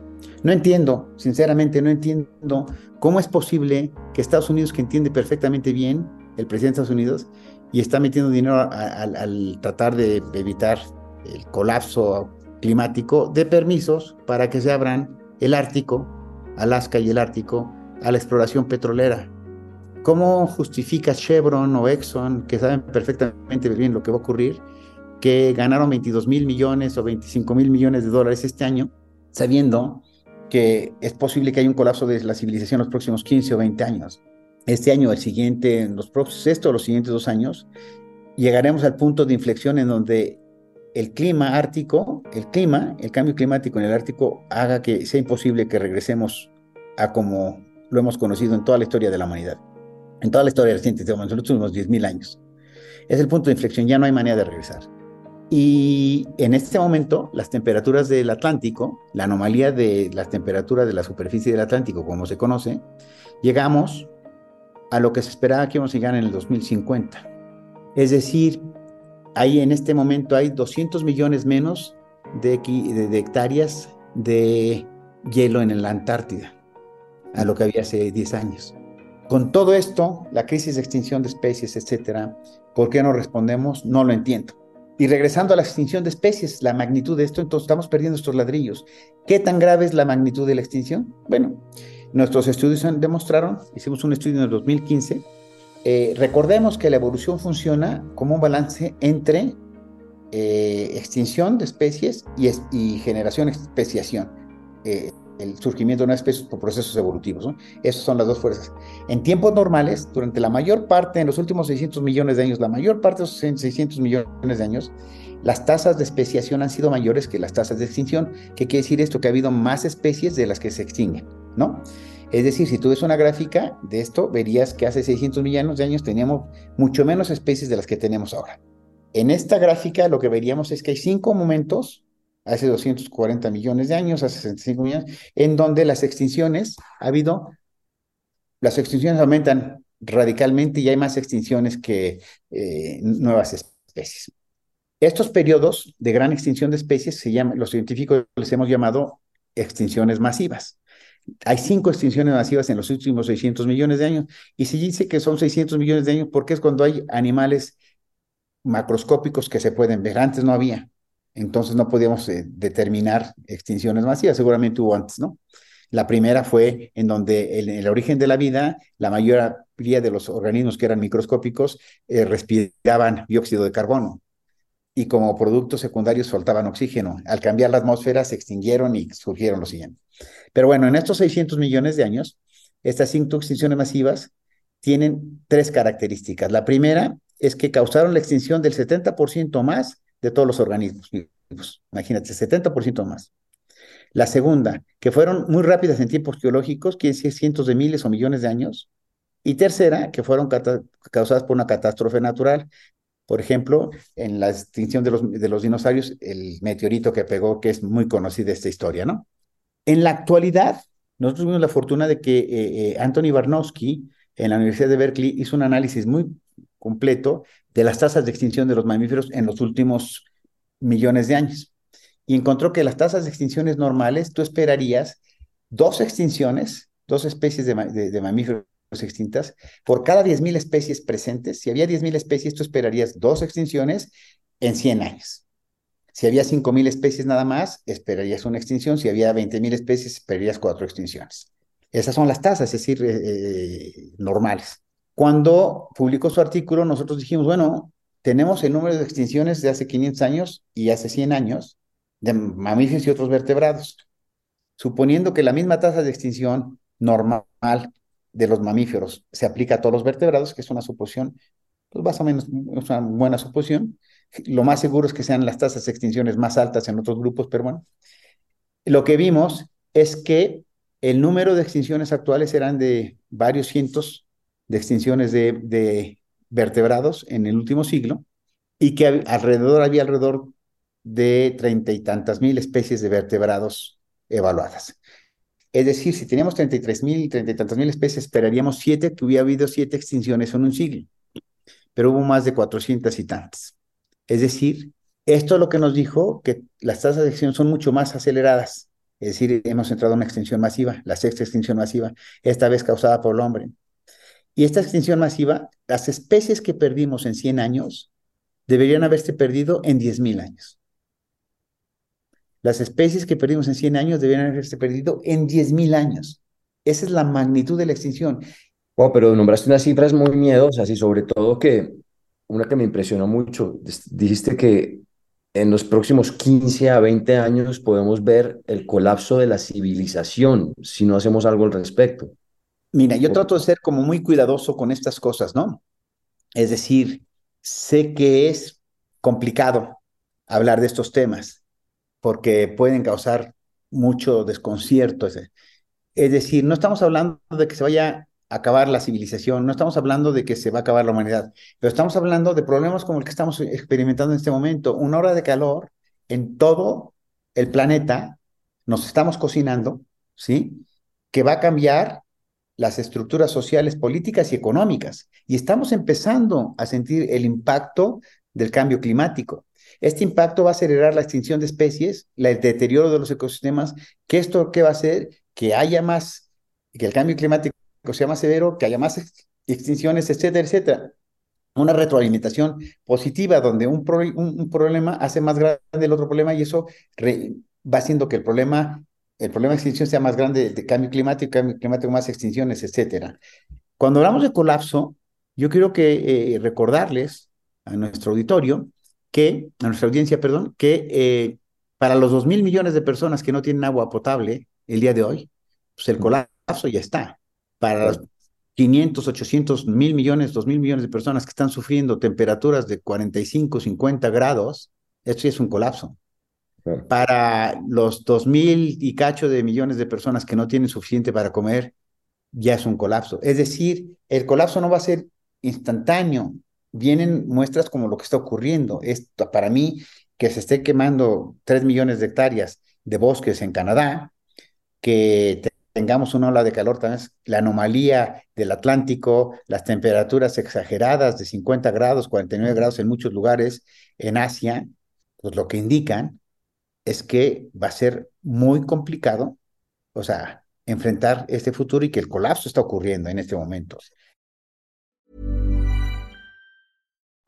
No entiendo, sinceramente no entiendo cómo es posible que Estados Unidos, que entiende perfectamente bien, el presidente de Estados Unidos, y está metiendo dinero al tratar de evitar el colapso climático, de permisos para que se abran el Ártico Alaska y el Ártico a la exploración petrolera. ¿Cómo justifica Chevron o Exxon, que saben perfectamente bien lo que va a ocurrir, que ganaron 22 mil millones o 25 mil millones de dólares este año, sabiendo que es posible que haya un colapso de la civilización en los próximos 15 o 20 años? Este año, el siguiente, en los próximos, esto los siguientes dos años, llegaremos al punto de inflexión en donde el clima ártico, el clima, el cambio climático en el Ártico haga que sea imposible que regresemos a como lo hemos conocido en toda la historia de la humanidad, en toda la historia reciente, en los últimos 10.000 años. Es el punto de inflexión, ya no hay manera de regresar. Y en este momento, las temperaturas del Atlántico, la anomalía de las temperaturas de la superficie del Atlántico, como se conoce, llegamos a lo que se esperaba que íbamos a llegar en el 2050. Es decir, Ahí en este momento hay 200 millones menos de, hectáreas de hielo en la Antártida, a lo que había hace 10 años. Con todo esto, la crisis de extinción de especies, etcétera, ¿por qué no respondemos? No lo entiendo. Y regresando a la extinción de especies, la magnitud de esto, entonces estamos perdiendo estos ladrillos. ¿Qué tan grave es la magnitud de la extinción? Bueno, nuestros estudios demostraron, hicimos un estudio en el 2015, eh, recordemos que la evolución funciona como un balance entre eh, extinción de especies y, generación, especiación. Eh, el surgimiento de una especie por procesos evolutivos. Esas son las dos fuerzas. En tiempos normales, durante la mayor parte, en los últimos 600 millones de años, la mayor parte de esos 600 millones de años, las tasas de especiación han sido mayores que las tasas de extinción. ¿Qué quiere decir esto? Que ha habido más especies de las que se extinguen, ¿no? Es decir, si tú ves una gráfica de esto, verías que hace 600 millones de años teníamos mucho menos especies de las que tenemos ahora. En esta gráfica lo que veríamos es que hay cinco momentos, hace 240 millones de años, hace 65 millones, en donde las extinciones, ha habido, las extinciones aumentan radicalmente y hay más extinciones que eh, nuevas especies. Estos periodos de gran extinción de especies se llaman, los científicos les hemos llamado extinciones masivas. Hay cinco extinciones masivas en los últimos 600 millones de años. Y se dice que son 600 millones de años porque es cuando hay animales macroscópicos que se pueden ver. Antes no había. Entonces no podíamos eh, determinar extinciones masivas. Seguramente hubo antes, ¿no? La primera fue en donde en el origen de la vida, la mayoría de los organismos que eran microscópicos eh, respiraban dióxido de carbono y como productos secundarios soltaban oxígeno. Al cambiar la atmósfera se extinguieron y surgieron los siguientes. Pero bueno, en estos 600 millones de años, estas cinco extinciones masivas tienen tres características. La primera es que causaron la extinción del 70% más de todos los organismos. Imagínate, 70% más. La segunda, que fueron muy rápidas en tiempos geológicos, quiere decir cientos de miles o millones de años. Y tercera, que fueron causadas por una catástrofe natural. Por ejemplo, en la extinción de los, de los dinosaurios, el meteorito que pegó, que es muy conocida esta historia, ¿no? En la actualidad, nosotros tuvimos la fortuna de que eh, eh, Anthony Barnowski, en la Universidad de Berkeley, hizo un análisis muy completo de las tasas de extinción de los mamíferos en los últimos millones de años y encontró que las tasas de extinciones normales, tú esperarías dos extinciones, dos especies de, mamíferos extintas, por cada 10.000 especies presentes. Si había 10.000 especies, tú esperarías dos extinciones en 100 años. Si había 5.000 especies nada más, esperarías una extinción. Si había 20.000 especies, esperarías cuatro extinciones. Esas son las tasas, es decir, eh, eh, normales. Cuando publicó su artículo, nosotros dijimos, bueno, tenemos el número de extinciones de hace 500 años y hace 100 años, de mamíferos y otros vertebrados. Suponiendo que la misma tasa de extinción normal de los mamíferos se aplica a todos los vertebrados, que es una suposición, pues más o menos una buena suposición. Lo más seguro es que sean las tasas de extinciones más altas en otros grupos, pero bueno. Lo que vimos es que el número de extinciones actuales eran de varios cientos de extinciones de, de vertebrados en el último siglo y que alrededor había alrededor de treinta y tantas mil especies de vertebrados evaluadas. Es decir, si teníamos 33 mil, treinta y tantas mil especies, esperaríamos siete, que hubiera habido siete extinciones en un siglo, pero hubo más de 400 y tantas. Es decir, esto es lo que nos dijo que las tasas de extinción son mucho más aceleradas. Es decir, hemos entrado en una extinción masiva, la sexta extinción masiva, esta vez causada por el hombre. Y esta extinción masiva, las especies que perdimos en 100 años deberían haberse perdido en 10.000 años. Las especies que perdimos en 100 años deberían haberse perdido en 10.000 años. Esa es la magnitud de la extinción. Oh, pero nombraste unas cifras muy miedosas y sobre todo que una que me impresionó mucho, dijiste que en los próximos 15 a 20 años podemos ver el colapso de la civilización si no hacemos algo al respecto. Mira, yo trato de ser como muy cuidadoso con estas cosas, ¿no? Es decir, sé que es complicado hablar de estos temas, porque pueden causar mucho desconcierto. Es decir, no estamos hablando de que se vaya a acabar la civilización, no estamos hablando de que se va a acabar la humanidad, pero estamos hablando de problemas como el que estamos experimentando en este momento. Una hora de calor en todo el planeta, nos estamos cocinando, ¿sí? Que va a cambiar las estructuras sociales, políticas y económicas. Y estamos empezando a sentir el impacto del cambio climático. Este impacto va a acelerar la extinción de especies, el deterioro de los ecosistemas, que esto qué va a hacer que haya más, que el cambio climático sea más severo, que haya más extinciones, etcétera, etcétera. Una retroalimentación positiva donde un, un, problema hace más grande el otro problema y eso va haciendo que el problema, el problema de extinción sea más grande de cambio climático, cambio climático más extinciones, etcétera. Cuando hablamos de colapso, yo quiero que eh, recordarles a nuestro auditorio que, a nuestra audiencia, perdón, que eh, para los dos mil millones de personas que no tienen agua potable el día de hoy, pues el colapso ya está. Para los 500, 800 mil millones, dos mil millones de personas que están sufriendo temperaturas de 45, 50 grados, esto sí es un colapso. Para los dos mil y cacho de millones de personas que no tienen suficiente para comer, ya es un colapso. Es decir, el colapso no va a ser instantáneo, vienen muestras como lo que está ocurriendo. Esto, para mí, que se esté quemando 3 millones de hectáreas de bosques en Canadá, que tengamos una ola de calor, también la anomalía del Atlántico, las temperaturas exageradas de 50 grados, 49 grados en muchos lugares en Asia, pues lo que indican es que va a ser muy complicado, o sea, enfrentar este futuro y que el colapso está ocurriendo en este momento.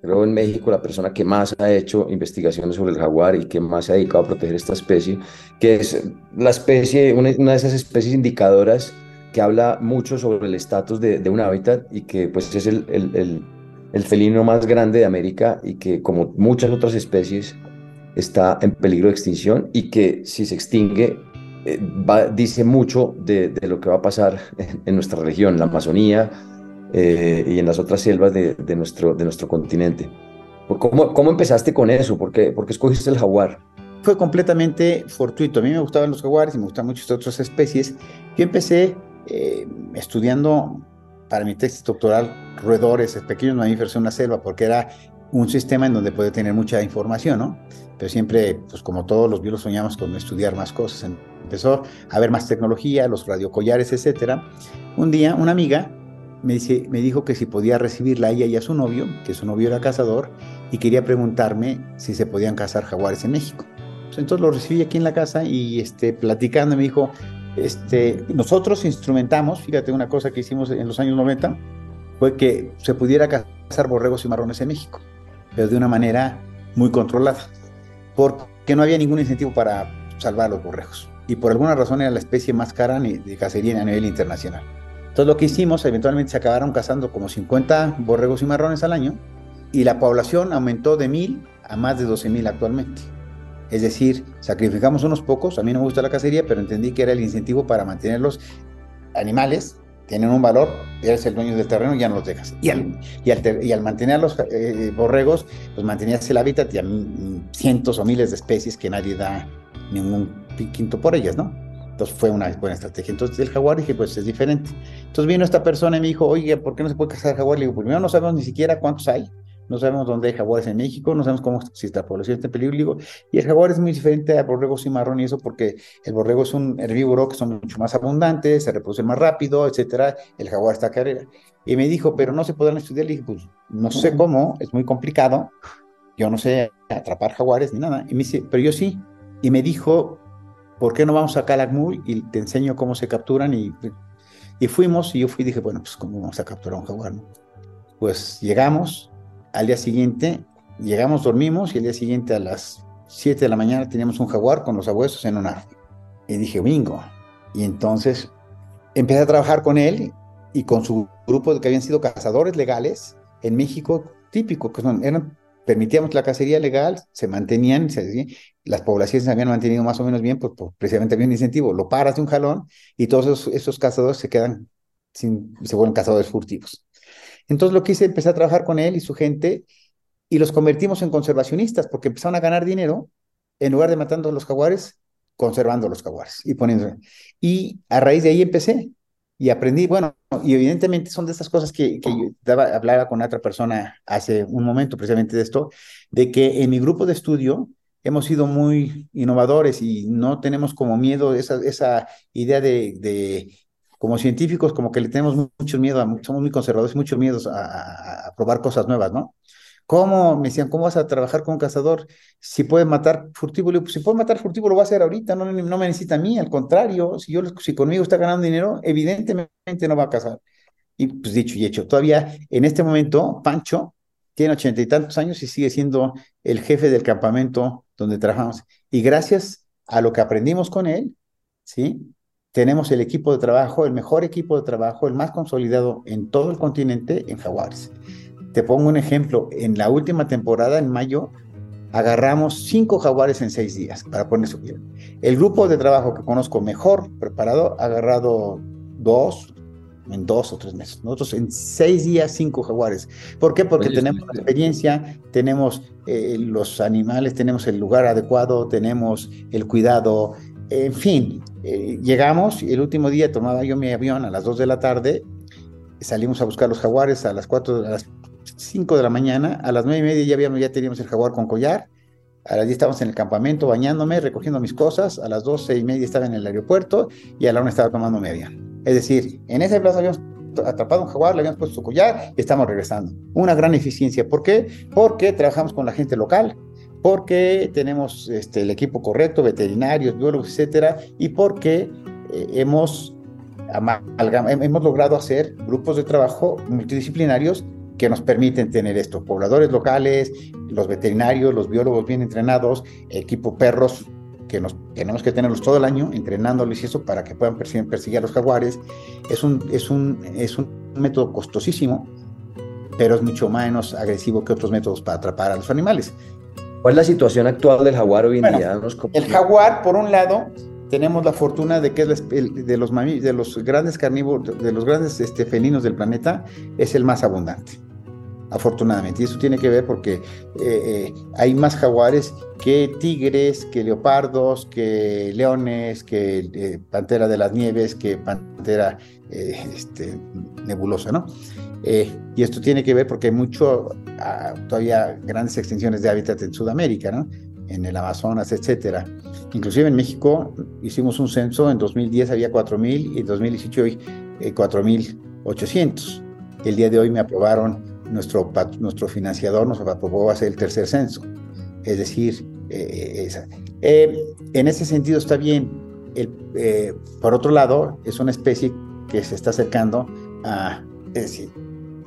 creo en México, la persona que más ha hecho investigaciones sobre el jaguar y que más se ha dedicado a proteger esta especie, que es la especie, una, una de esas especies indicadoras que habla mucho sobre el estatus de, de, un hábitat y que pues es el, el, el, el felino más grande de América y que como muchas otras especies está en peligro de extinción y que si se extingue eh, va, dice mucho de, de, lo que va a pasar en, en nuestra región, la Amazonía eh, y en las otras selvas de, de, nuestro, de nuestro continente. ¿Cómo, ¿Cómo empezaste con eso? ¿Por qué, ¿Por qué escogiste el jaguar? Fue completamente fortuito. A mí me gustaban los jaguares y me gustan muchas otras especies. Yo empecé eh, estudiando para mi tesis doctoral roedores, pequeños mamíferos en una selva, porque era un sistema en donde puede tener mucha información, ¿no? Pero siempre, pues como todos los biólogos soñamos con estudiar más cosas. Empezó a haber más tecnología, los radiocollares, etcétera. Un día, una amiga me, dijo que si podía recibirla a ella y a su novio, que su novio era cazador, y quería preguntarme si se podían cazar jaguares en México. Entonces lo recibí aquí en la casa y este, platicando me dijo, este, nosotros instrumentamos, fíjate una cosa que hicimos en los años 90, fue que se pudiera cazar borregos y marrones en México, pero de una manera muy controlada, porque no había ningún incentivo para salvar los borregos. Y por alguna razón era la especie más cara de cacería a nivel internacional. Entonces lo que hicimos, eventualmente se acabaron cazando como 50 borregos y marrones al año, y la población aumentó de mil a más de 12 mil actualmente. Es decir, sacrificamos unos pocos, a mí no me gusta la cacería, pero entendí que era el incentivo para mantener los animales, tienen un valor, eres el dueño del terreno y ya no los dejas. Y al, mantener los eh, borregos, pues mantenías el hábitat y a cientos o miles de especies que nadie da ningún quinto por ellas, ¿no? Entonces fue una buena estrategia. Entonces el jaguar dije, pues es diferente. Entonces vino esta persona y me dijo, oye, ¿por qué no se puede cazar jaguar? Le digo, primero no sabemos ni siquiera cuántos hay no sabemos dónde hay jaguares en México, no sabemos cómo si esta población está en peligro. Digo, y el jaguar es muy diferente a borrego cimarrón y eso porque el borrego es un herbívoro que son mucho más abundantes, se reproduce más rápido, etcétera. El jaguar está a carrera. Y me dijo, pero no se podrán estudiar. Le dije, pues no sé cómo, es muy complicado. Yo no sé atrapar jaguares ni nada. Y me dice, pero yo sí. Y me dijo, ¿por qué no vamos a Calakmul y te enseño cómo se capturan? Y, y fuimos y yo fui y dije, bueno, pues cómo vamos a capturar un jaguar. ¿no? Pues llegamos, al día siguiente llegamos, dormimos y al día siguiente a las 7 de la mañana teníamos un jaguar con los abuesos en un árbol. Y dije, bingo. Y entonces empecé a trabajar con él y con su grupo de que habían sido cazadores legales en México, típico, que son, eran, permitíamos la cacería legal, se mantenían, se, las poblaciones habían mantenido más o menos bien, pues, pues, precisamente había un incentivo, lo paras de un jalón y todos esos, cazadores se quedan sin, se vuelven cazadores furtivos. Entonces lo que hice, empecé a trabajar con él y su gente y los convertimos en conservacionistas porque empezaron a ganar dinero. En lugar de matando a los jaguares, conservando los jaguares y poniendo. Y a raíz de ahí empecé y aprendí, bueno, y evidentemente son de estas cosas que, que yo daba, hablaba con otra persona hace un momento precisamente de esto, de que en mi grupo de estudio hemos sido muy innovadores y no tenemos como miedo esa, esa idea de, de como científicos, como que le tenemos mucho miedo, somos muy conservadores, muchos miedos a, a, probar cosas nuevas, ¿no? ¿Cómo? Me decían, ¿cómo vas a trabajar con un cazador si puede matar furtivo? Le digo, si puede matar furtivo, lo va a hacer ahorita, no, no me necesita a mí, al contrario, si, yo, si conmigo está ganando dinero, evidentemente no va a cazar. Y pues dicho y hecho, todavía en este momento, Pancho tiene ochenta y tantos años y sigue siendo el jefe del campamento donde trabajamos. Y gracias a lo que aprendimos con él, ¿sí? Tenemos el equipo de trabajo, el mejor equipo de trabajo, el más consolidado en todo el continente en Jaguares. Te pongo un ejemplo, en la última temporada, en mayo, agarramos cinco jaguares en seis días para poner su piel. El grupo de trabajo que conozco mejor preparado ha agarrado dos en dos o tres meses. Nosotros en seis días, cinco jaguares. ¿Por qué? Porque tenemos la experiencia, tenemos eh, los animales, tenemos el lugar adecuado, tenemos el cuidado, en fin. Eh, llegamos y el último día tomaba yo mi avión a las dos de la tarde, salimos a buscar los jaguares a las cuatro, a las 5 de la mañana, a las nueve y media ya, habíamos, ya teníamos el jaguar con collar, a las 10 estábamos en el campamento bañándome, recogiendo mis cosas, a las 12 y media estaba en el aeropuerto y a la 1 estaba tomando mi avión. Es decir, en esa plaza habíamos atrapado un jaguar, le habíamos puesto su collar y estamos regresando. Una gran eficiencia. ¿Por qué? Porque trabajamos con la gente local, porque tenemos este, el equipo correcto, veterinarios, biólogos, etcétera, y porque eh, hemos, hemos logrado hacer grupos de trabajo multidisciplinarios que nos permiten tener esto, pobladores locales, los veterinarios, los biólogos bien entrenados, equipo perros que nos tenemos que tenerlos todo el año entrenándoles y eso para que puedan perseguir, perseguir a los jaguares. Es un, es, un, es un método costosísimo, pero es mucho menos agresivo que otros métodos para atrapar a los animales. ¿Cuál es la situación actual del jaguar hoy en día? El jaguar, por un lado, tenemos la fortuna de que es de los, de los grandes carnívoros, de los grandes este, felinos del planeta, es el más abundante afortunadamente. Y eso tiene que ver porque eh, eh, hay más jaguares que tigres, que leopardos, que leones, que eh, pantera de las nieves, que pantera este, nebulosa, ¿no? y esto tiene que ver porque hay mucho, ah, todavía grandes extensiones de hábitat en Sudamérica, ¿no? En el Amazonas, etcétera. Inclusive en México hicimos un censo, en 2010 había 4.000 y en 2018 hoy 4.800. El día de hoy me aprobaron nuestro, nuestro financiador nos aprobó hacer el tercer censo. Es decir, eh, eh, eh, en ese sentido está bien. por otro lado, es una especie que se está acercando a... Es decir,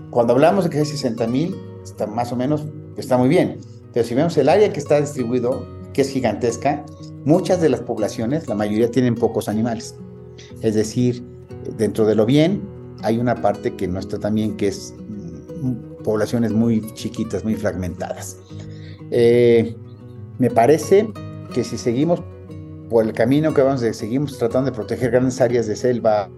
cuando hablamos de que hay 60 mil, está más o menos, está muy bien. Pero si vemos el área que está distribuido, que es gigantesca, muchas de las poblaciones, la mayoría tienen pocos animales. Es decir, dentro de lo bien, hay una parte que no está tan bien, que es poblaciones muy chiquitas, muy fragmentadas. Eh, me parece que si seguimos por el camino que vamos, de, seguimos tratando de proteger grandes áreas de selva,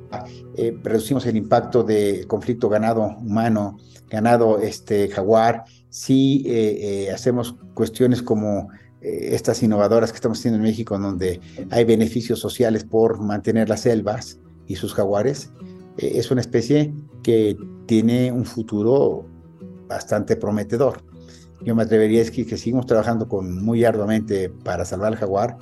eh, reducimos el impacto del conflicto ganado humano, ganado este, jaguar, si eh, hacemos cuestiones como estas innovadoras que estamos haciendo en México, donde hay beneficios sociales por mantener las selvas y sus jaguares, es una especie que tiene un futuro bastante prometedor. Yo me atrevería a decir que seguimos trabajando con muy arduamente para salvar al jaguar,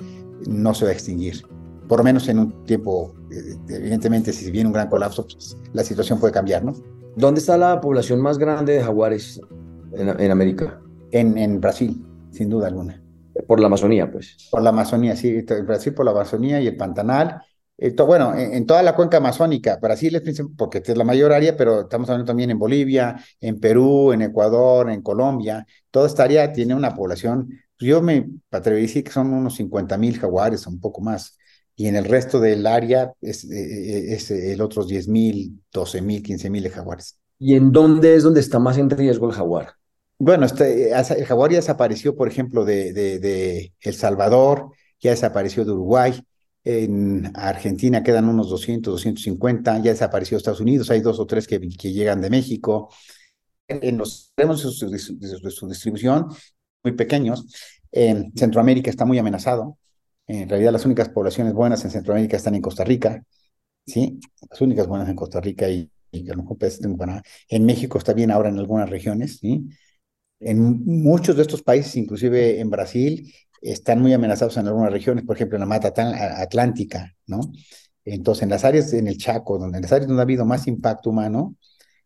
no se va a extinguir. Por lo menos en un tiempo, eh, evidentemente, si viene un gran colapso, pues, la situación puede cambiar, ¿no? ¿Dónde está la población más grande de jaguares en, América? En, en, Brasil, sin duda alguna. Por la Amazonía, pues. Por la Amazonía, sí. Brasil por la Amazonía y el Pantanal bueno, en, toda la cuenca amazónica, Brasil es porque es la mayor área, pero estamos hablando también en Bolivia, en Perú, en Ecuador, en Colombia. Toda esta área tiene una población, pues yo me atrevería a decir que son unos 50 mil jaguares, un poco más. Y en el resto del área es, eh, eh, es el otros 10 mil, 12 mil, 15 mil jaguares. ¿Y en dónde es donde está más en riesgo el jaguar? Bueno, este, el jaguar ya desapareció, por ejemplo, de, de, de El Salvador, ya desapareció de Uruguay, en Argentina quedan unos 200, 250, ya desapareció Estados Unidos, hay dos o tres que, que llegan de México. En los tenemos de su, distribución muy pequeños. En Centroamérica está muy amenazado. En realidad las únicas poblaciones buenas en Centroamérica están en Costa Rica, ¿sí? Las únicas buenas en Costa Rica y, y a lo mejor Panamá. En México está bien ahora en algunas regiones, ¿sí? En muchos de estos países, inclusive en Brasil, están muy amenazados en algunas regiones, por ejemplo en la mata atlántica, ¿no? Entonces, en las áreas, en el Chaco, donde en las áreas donde ha habido más impacto humano,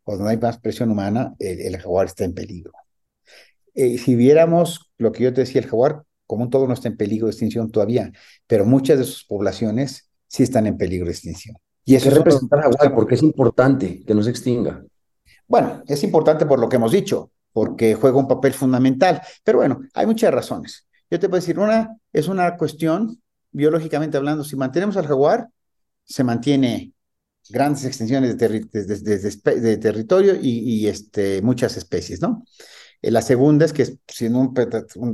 o donde hay más presión humana, el, jaguar está en peligro. Eh, si viéramos lo que yo te decía, el jaguar como un todo no está en peligro de extinción todavía, pero muchas de sus poblaciones sí están en peligro de extinción. ¿Y eso representa el jaguar? ¿Por qué es importante que no se extinga? Bueno, es importante por lo que hemos dicho, porque juega un papel fundamental, pero bueno, hay muchas razones. Yo te puedo decir, una es una cuestión, biológicamente hablando, si mantenemos al jaguar, se mantiene grandes extensiones de, territorio y, este, muchas especies, ¿no? Eh, la segunda es que si un,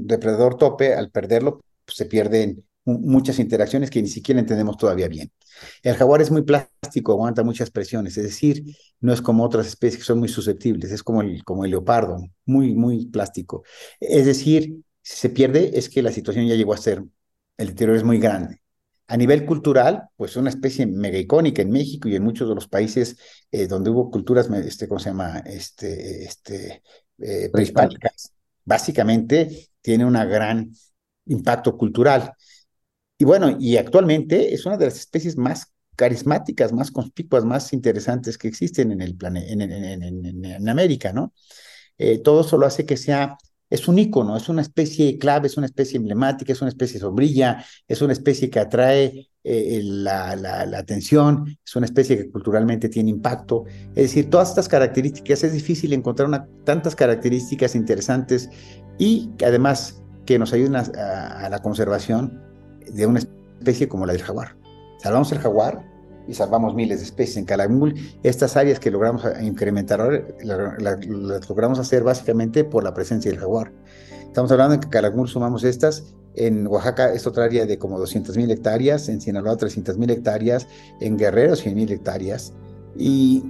depredador tope, al perderlo, pues, se pierden muchas interacciones que ni siquiera entendemos todavía bien. El jaguar es muy plástico, aguanta muchas presiones, es decir, no es como otras especies que son muy susceptibles, es como el, como el leopardo, muy, muy plástico. Es decir, si se pierde es que la situación ya llegó a ser, el deterioro es muy grande. A nivel cultural, pues una especie mega icónica en México y en muchos de los países eh, donde hubo culturas, este, ¿cómo se llama? Este, este, eh, prehispánicas. Básicamente tiene un gran impacto cultural. Y bueno, y actualmente es una de las especies más carismáticas, más conspicuas, más interesantes que existen en el planeta, en, América, ¿no? Eh, todo eso lo hace que sea es un icono, es una especie clave, es una especie emblemática, es una especie sombrilla, es una especie que atrae eh, la, la, atención, es una especie que culturalmente tiene impacto. Es decir, todas estas características, es difícil encontrar una, tantas características interesantes y además que nos ayuden a, a la conservación de una especie como la del jaguar. Salvamos el jaguar, y salvamos miles de especies. En Calakmul, estas áreas que logramos incrementar ahora, las logramos hacer básicamente por la presencia del jaguar. Estamos hablando de que en Calakmul sumamos estas, en Oaxaca es otra área de como 200.000 hectáreas, en Sinaloa 300.000 hectáreas, en Guerrero 100.000 hectáreas. Y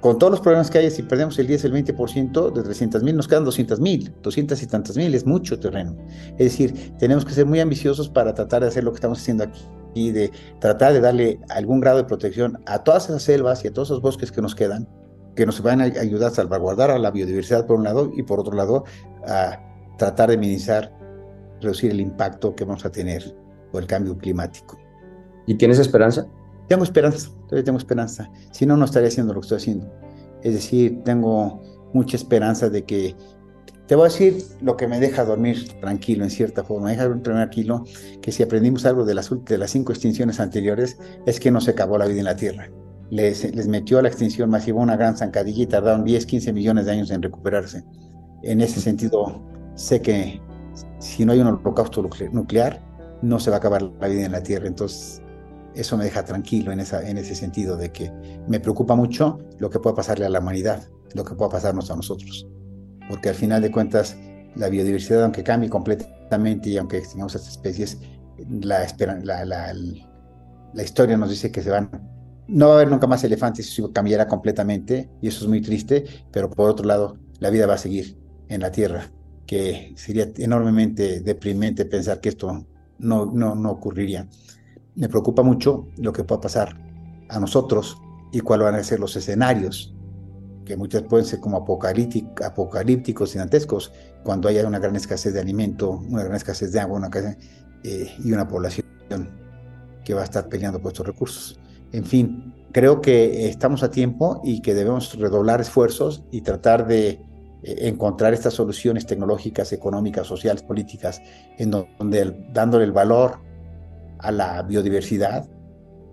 con todos los problemas que hay, si perdemos el 10, el 20% de 300.000, nos quedan 200.000, 200 y tantas mil, es mucho terreno. Es decir, tenemos que ser muy ambiciosos para tratar de hacer lo que estamos haciendo aquí y de tratar de darle algún grado de protección a todas esas selvas y a todos esos bosques que nos quedan, que nos van a ayudar a salvaguardar a la biodiversidad por un lado y por otro lado a tratar de minimizar, reducir el impacto que vamos a tener por el cambio climático. ¿Y tienes esperanza? Tengo esperanza, todavía tengo esperanza. Si no, no estaría haciendo lo que estoy haciendo. Es decir, tengo mucha esperanza de que te voy a decir lo que me deja dormir tranquilo en cierta forma. Me deja dormir tranquilo que si aprendimos algo de las, de las cinco extinciones anteriores es que no se acabó la vida en la Tierra. Les, les metió a la extinción masiva una gran zancadilla y tardaron 10, 15 millones de años en recuperarse. En ese sentido, sé que si no hay un holocausto nuclear, no se va a acabar la vida en la Tierra. Entonces, eso me deja tranquilo en, esa, en ese sentido de que me preocupa mucho lo que pueda pasarle a la humanidad, lo que pueda pasarnos a nosotros porque al final de cuentas la biodiversidad, aunque cambie completamente y aunque extingamos estas especies, la, la, la, la, historia nos dice que se van, no va a haber nunca más elefantes, eso cambiará completamente y eso es muy triste, pero por otro lado, la vida va a seguir en la Tierra, que sería enormemente deprimente pensar que esto no, no, no ocurriría. Me preocupa mucho lo que pueda pasar a nosotros y cuáles van a ser los escenarios que muchas pueden ser como apocalípticos y dantescos, cuando haya una gran escasez de alimento, una gran escasez de agua una eh, y una población que va a estar peleando por estos recursos. En fin, creo que estamos a tiempo y que debemos redoblar esfuerzos y tratar de eh, encontrar estas soluciones tecnológicas, económicas, sociales, políticas, en donde dándole el valor a la biodiversidad,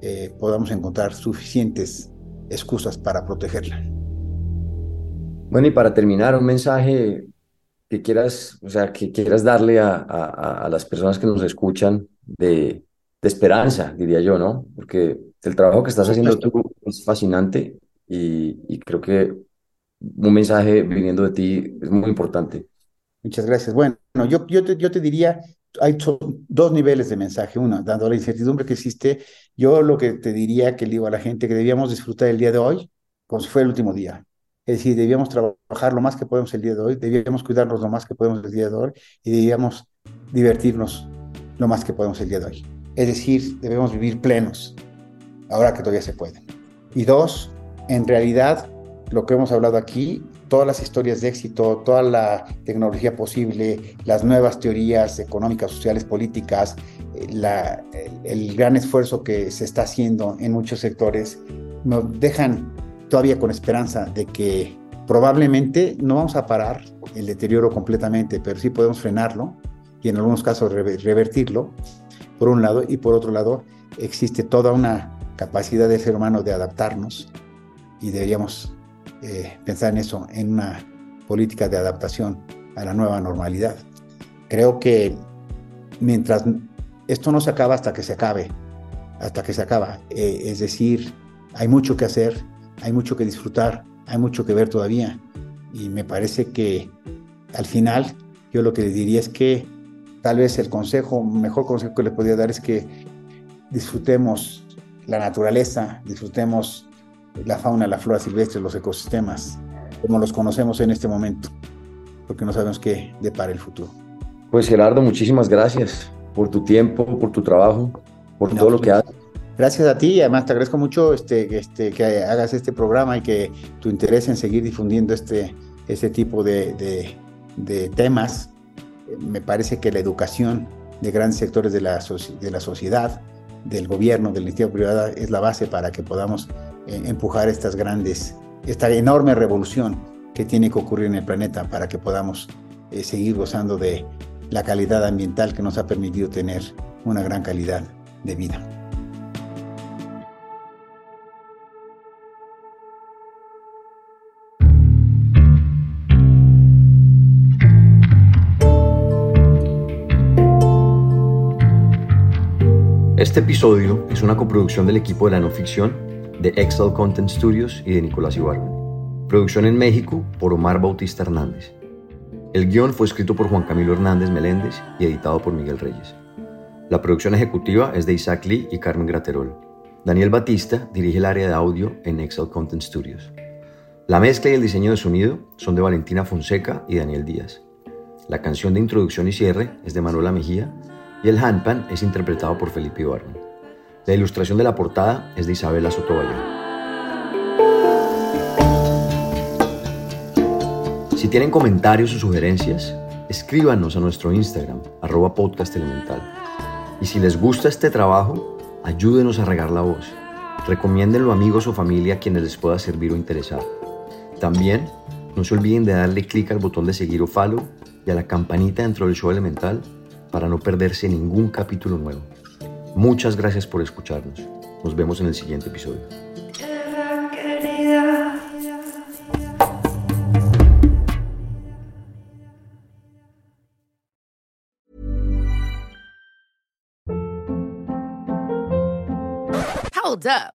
eh, podamos encontrar suficientes excusas para protegerla. Bueno, y para terminar, un mensaje que quieras, o sea, que quieras darle a, a, las personas que nos escuchan de, de, esperanza, diría yo, ¿no? Porque el trabajo que estás haciendo tú es fascinante y, y, creo que un mensaje viniendo de ti es muy importante. Muchas gracias. Bueno, yo, yo, te, yo te diría, hay dos niveles de mensaje. Uno, dando la incertidumbre que existe, yo lo que te diría que le digo a la gente que debíamos disfrutar el día de hoy como si fuera el último día. Es decir, debíamos trabajar lo más que podemos el día de hoy, debíamos cuidarnos lo más que podemos el día de hoy y debíamos divertirnos lo más que podemos el día de hoy. Es decir, debemos vivir plenos, ahora que todavía se puede. Y dos, en realidad, lo que hemos hablado aquí, todas las historias de éxito, toda la tecnología posible, las nuevas teorías económicas, sociales, políticas, eh, la, el, el gran esfuerzo que se está haciendo en muchos sectores, nos dejan todavía con esperanza de que probablemente no vamos a parar el deterioro completamente, pero sí podemos frenarlo y en algunos casos revertirlo, por un lado, y por otro lado, existe toda una capacidad del ser humano de adaptarnos y deberíamos eh, pensar en eso, en una política de adaptación a la nueva normalidad. Creo que mientras esto no se acaba hasta que se acabe, hasta que se acaba, eh, es decir, hay mucho que hacer, hay mucho que disfrutar, hay mucho que ver todavía. Y me parece que al final yo lo que le diría es que tal vez el consejo, mejor consejo que le podría dar es que disfrutemos la naturaleza, disfrutemos la fauna, la flora silvestre, los ecosistemas, como los conocemos en este momento, porque no sabemos qué depara el futuro. Pues Gerardo, muchísimas gracias por tu tiempo, por tu trabajo, por todo lo que haces. Gracias a ti, además te agradezco mucho este, este, que hagas este programa y que tu interés en seguir difundiendo este, este tipo de, de, de temas. Me parece que la educación de grandes sectores de la, de la sociedad, del gobierno, de la iniciativa privada, es la base para que podamos eh, empujar estas grandes, esta enorme revolución que tiene que ocurrir en el planeta para que podamos eh, seguir gozando de la calidad ambiental que nos ha permitido tener una gran calidad de vida. Este episodio es una coproducción del equipo de la no ficción de Excel Content Studios y de Nicolás Ibargüen. Producción en México por Omar Bautista Hernández. El guion fue escrito por Juan Camilo Hernández Meléndez y editado por Miguel Reyes. La producción ejecutiva es de Isaac Lee y Carmen Graterol. Daniel Batista dirige el área de audio en Excel Content Studios. La mezcla y el diseño de sonido son de Valentina Fonseca y Daniel Díaz. La canción de introducción y cierre es de Manuela Mejía y el handpan es interpretado por Felipe Ibarra. La ilustración de la portada es de Isabela Sotomayor. Si tienen comentarios o sugerencias, escríbanos a nuestro Instagram, arroba podcast elemental. Y si les gusta este trabajo, ayúdenos a regar la voz. Recomiéndenlo a amigos o familia a quienes les pueda servir o interesar. También, no se olviden de darle clic al botón de seguir o follow y a la campanita dentro del show elemental para no perderse ningún capítulo nuevo. Muchas gracias por escucharnos. Nos vemos en el siguiente episodio. Hold up.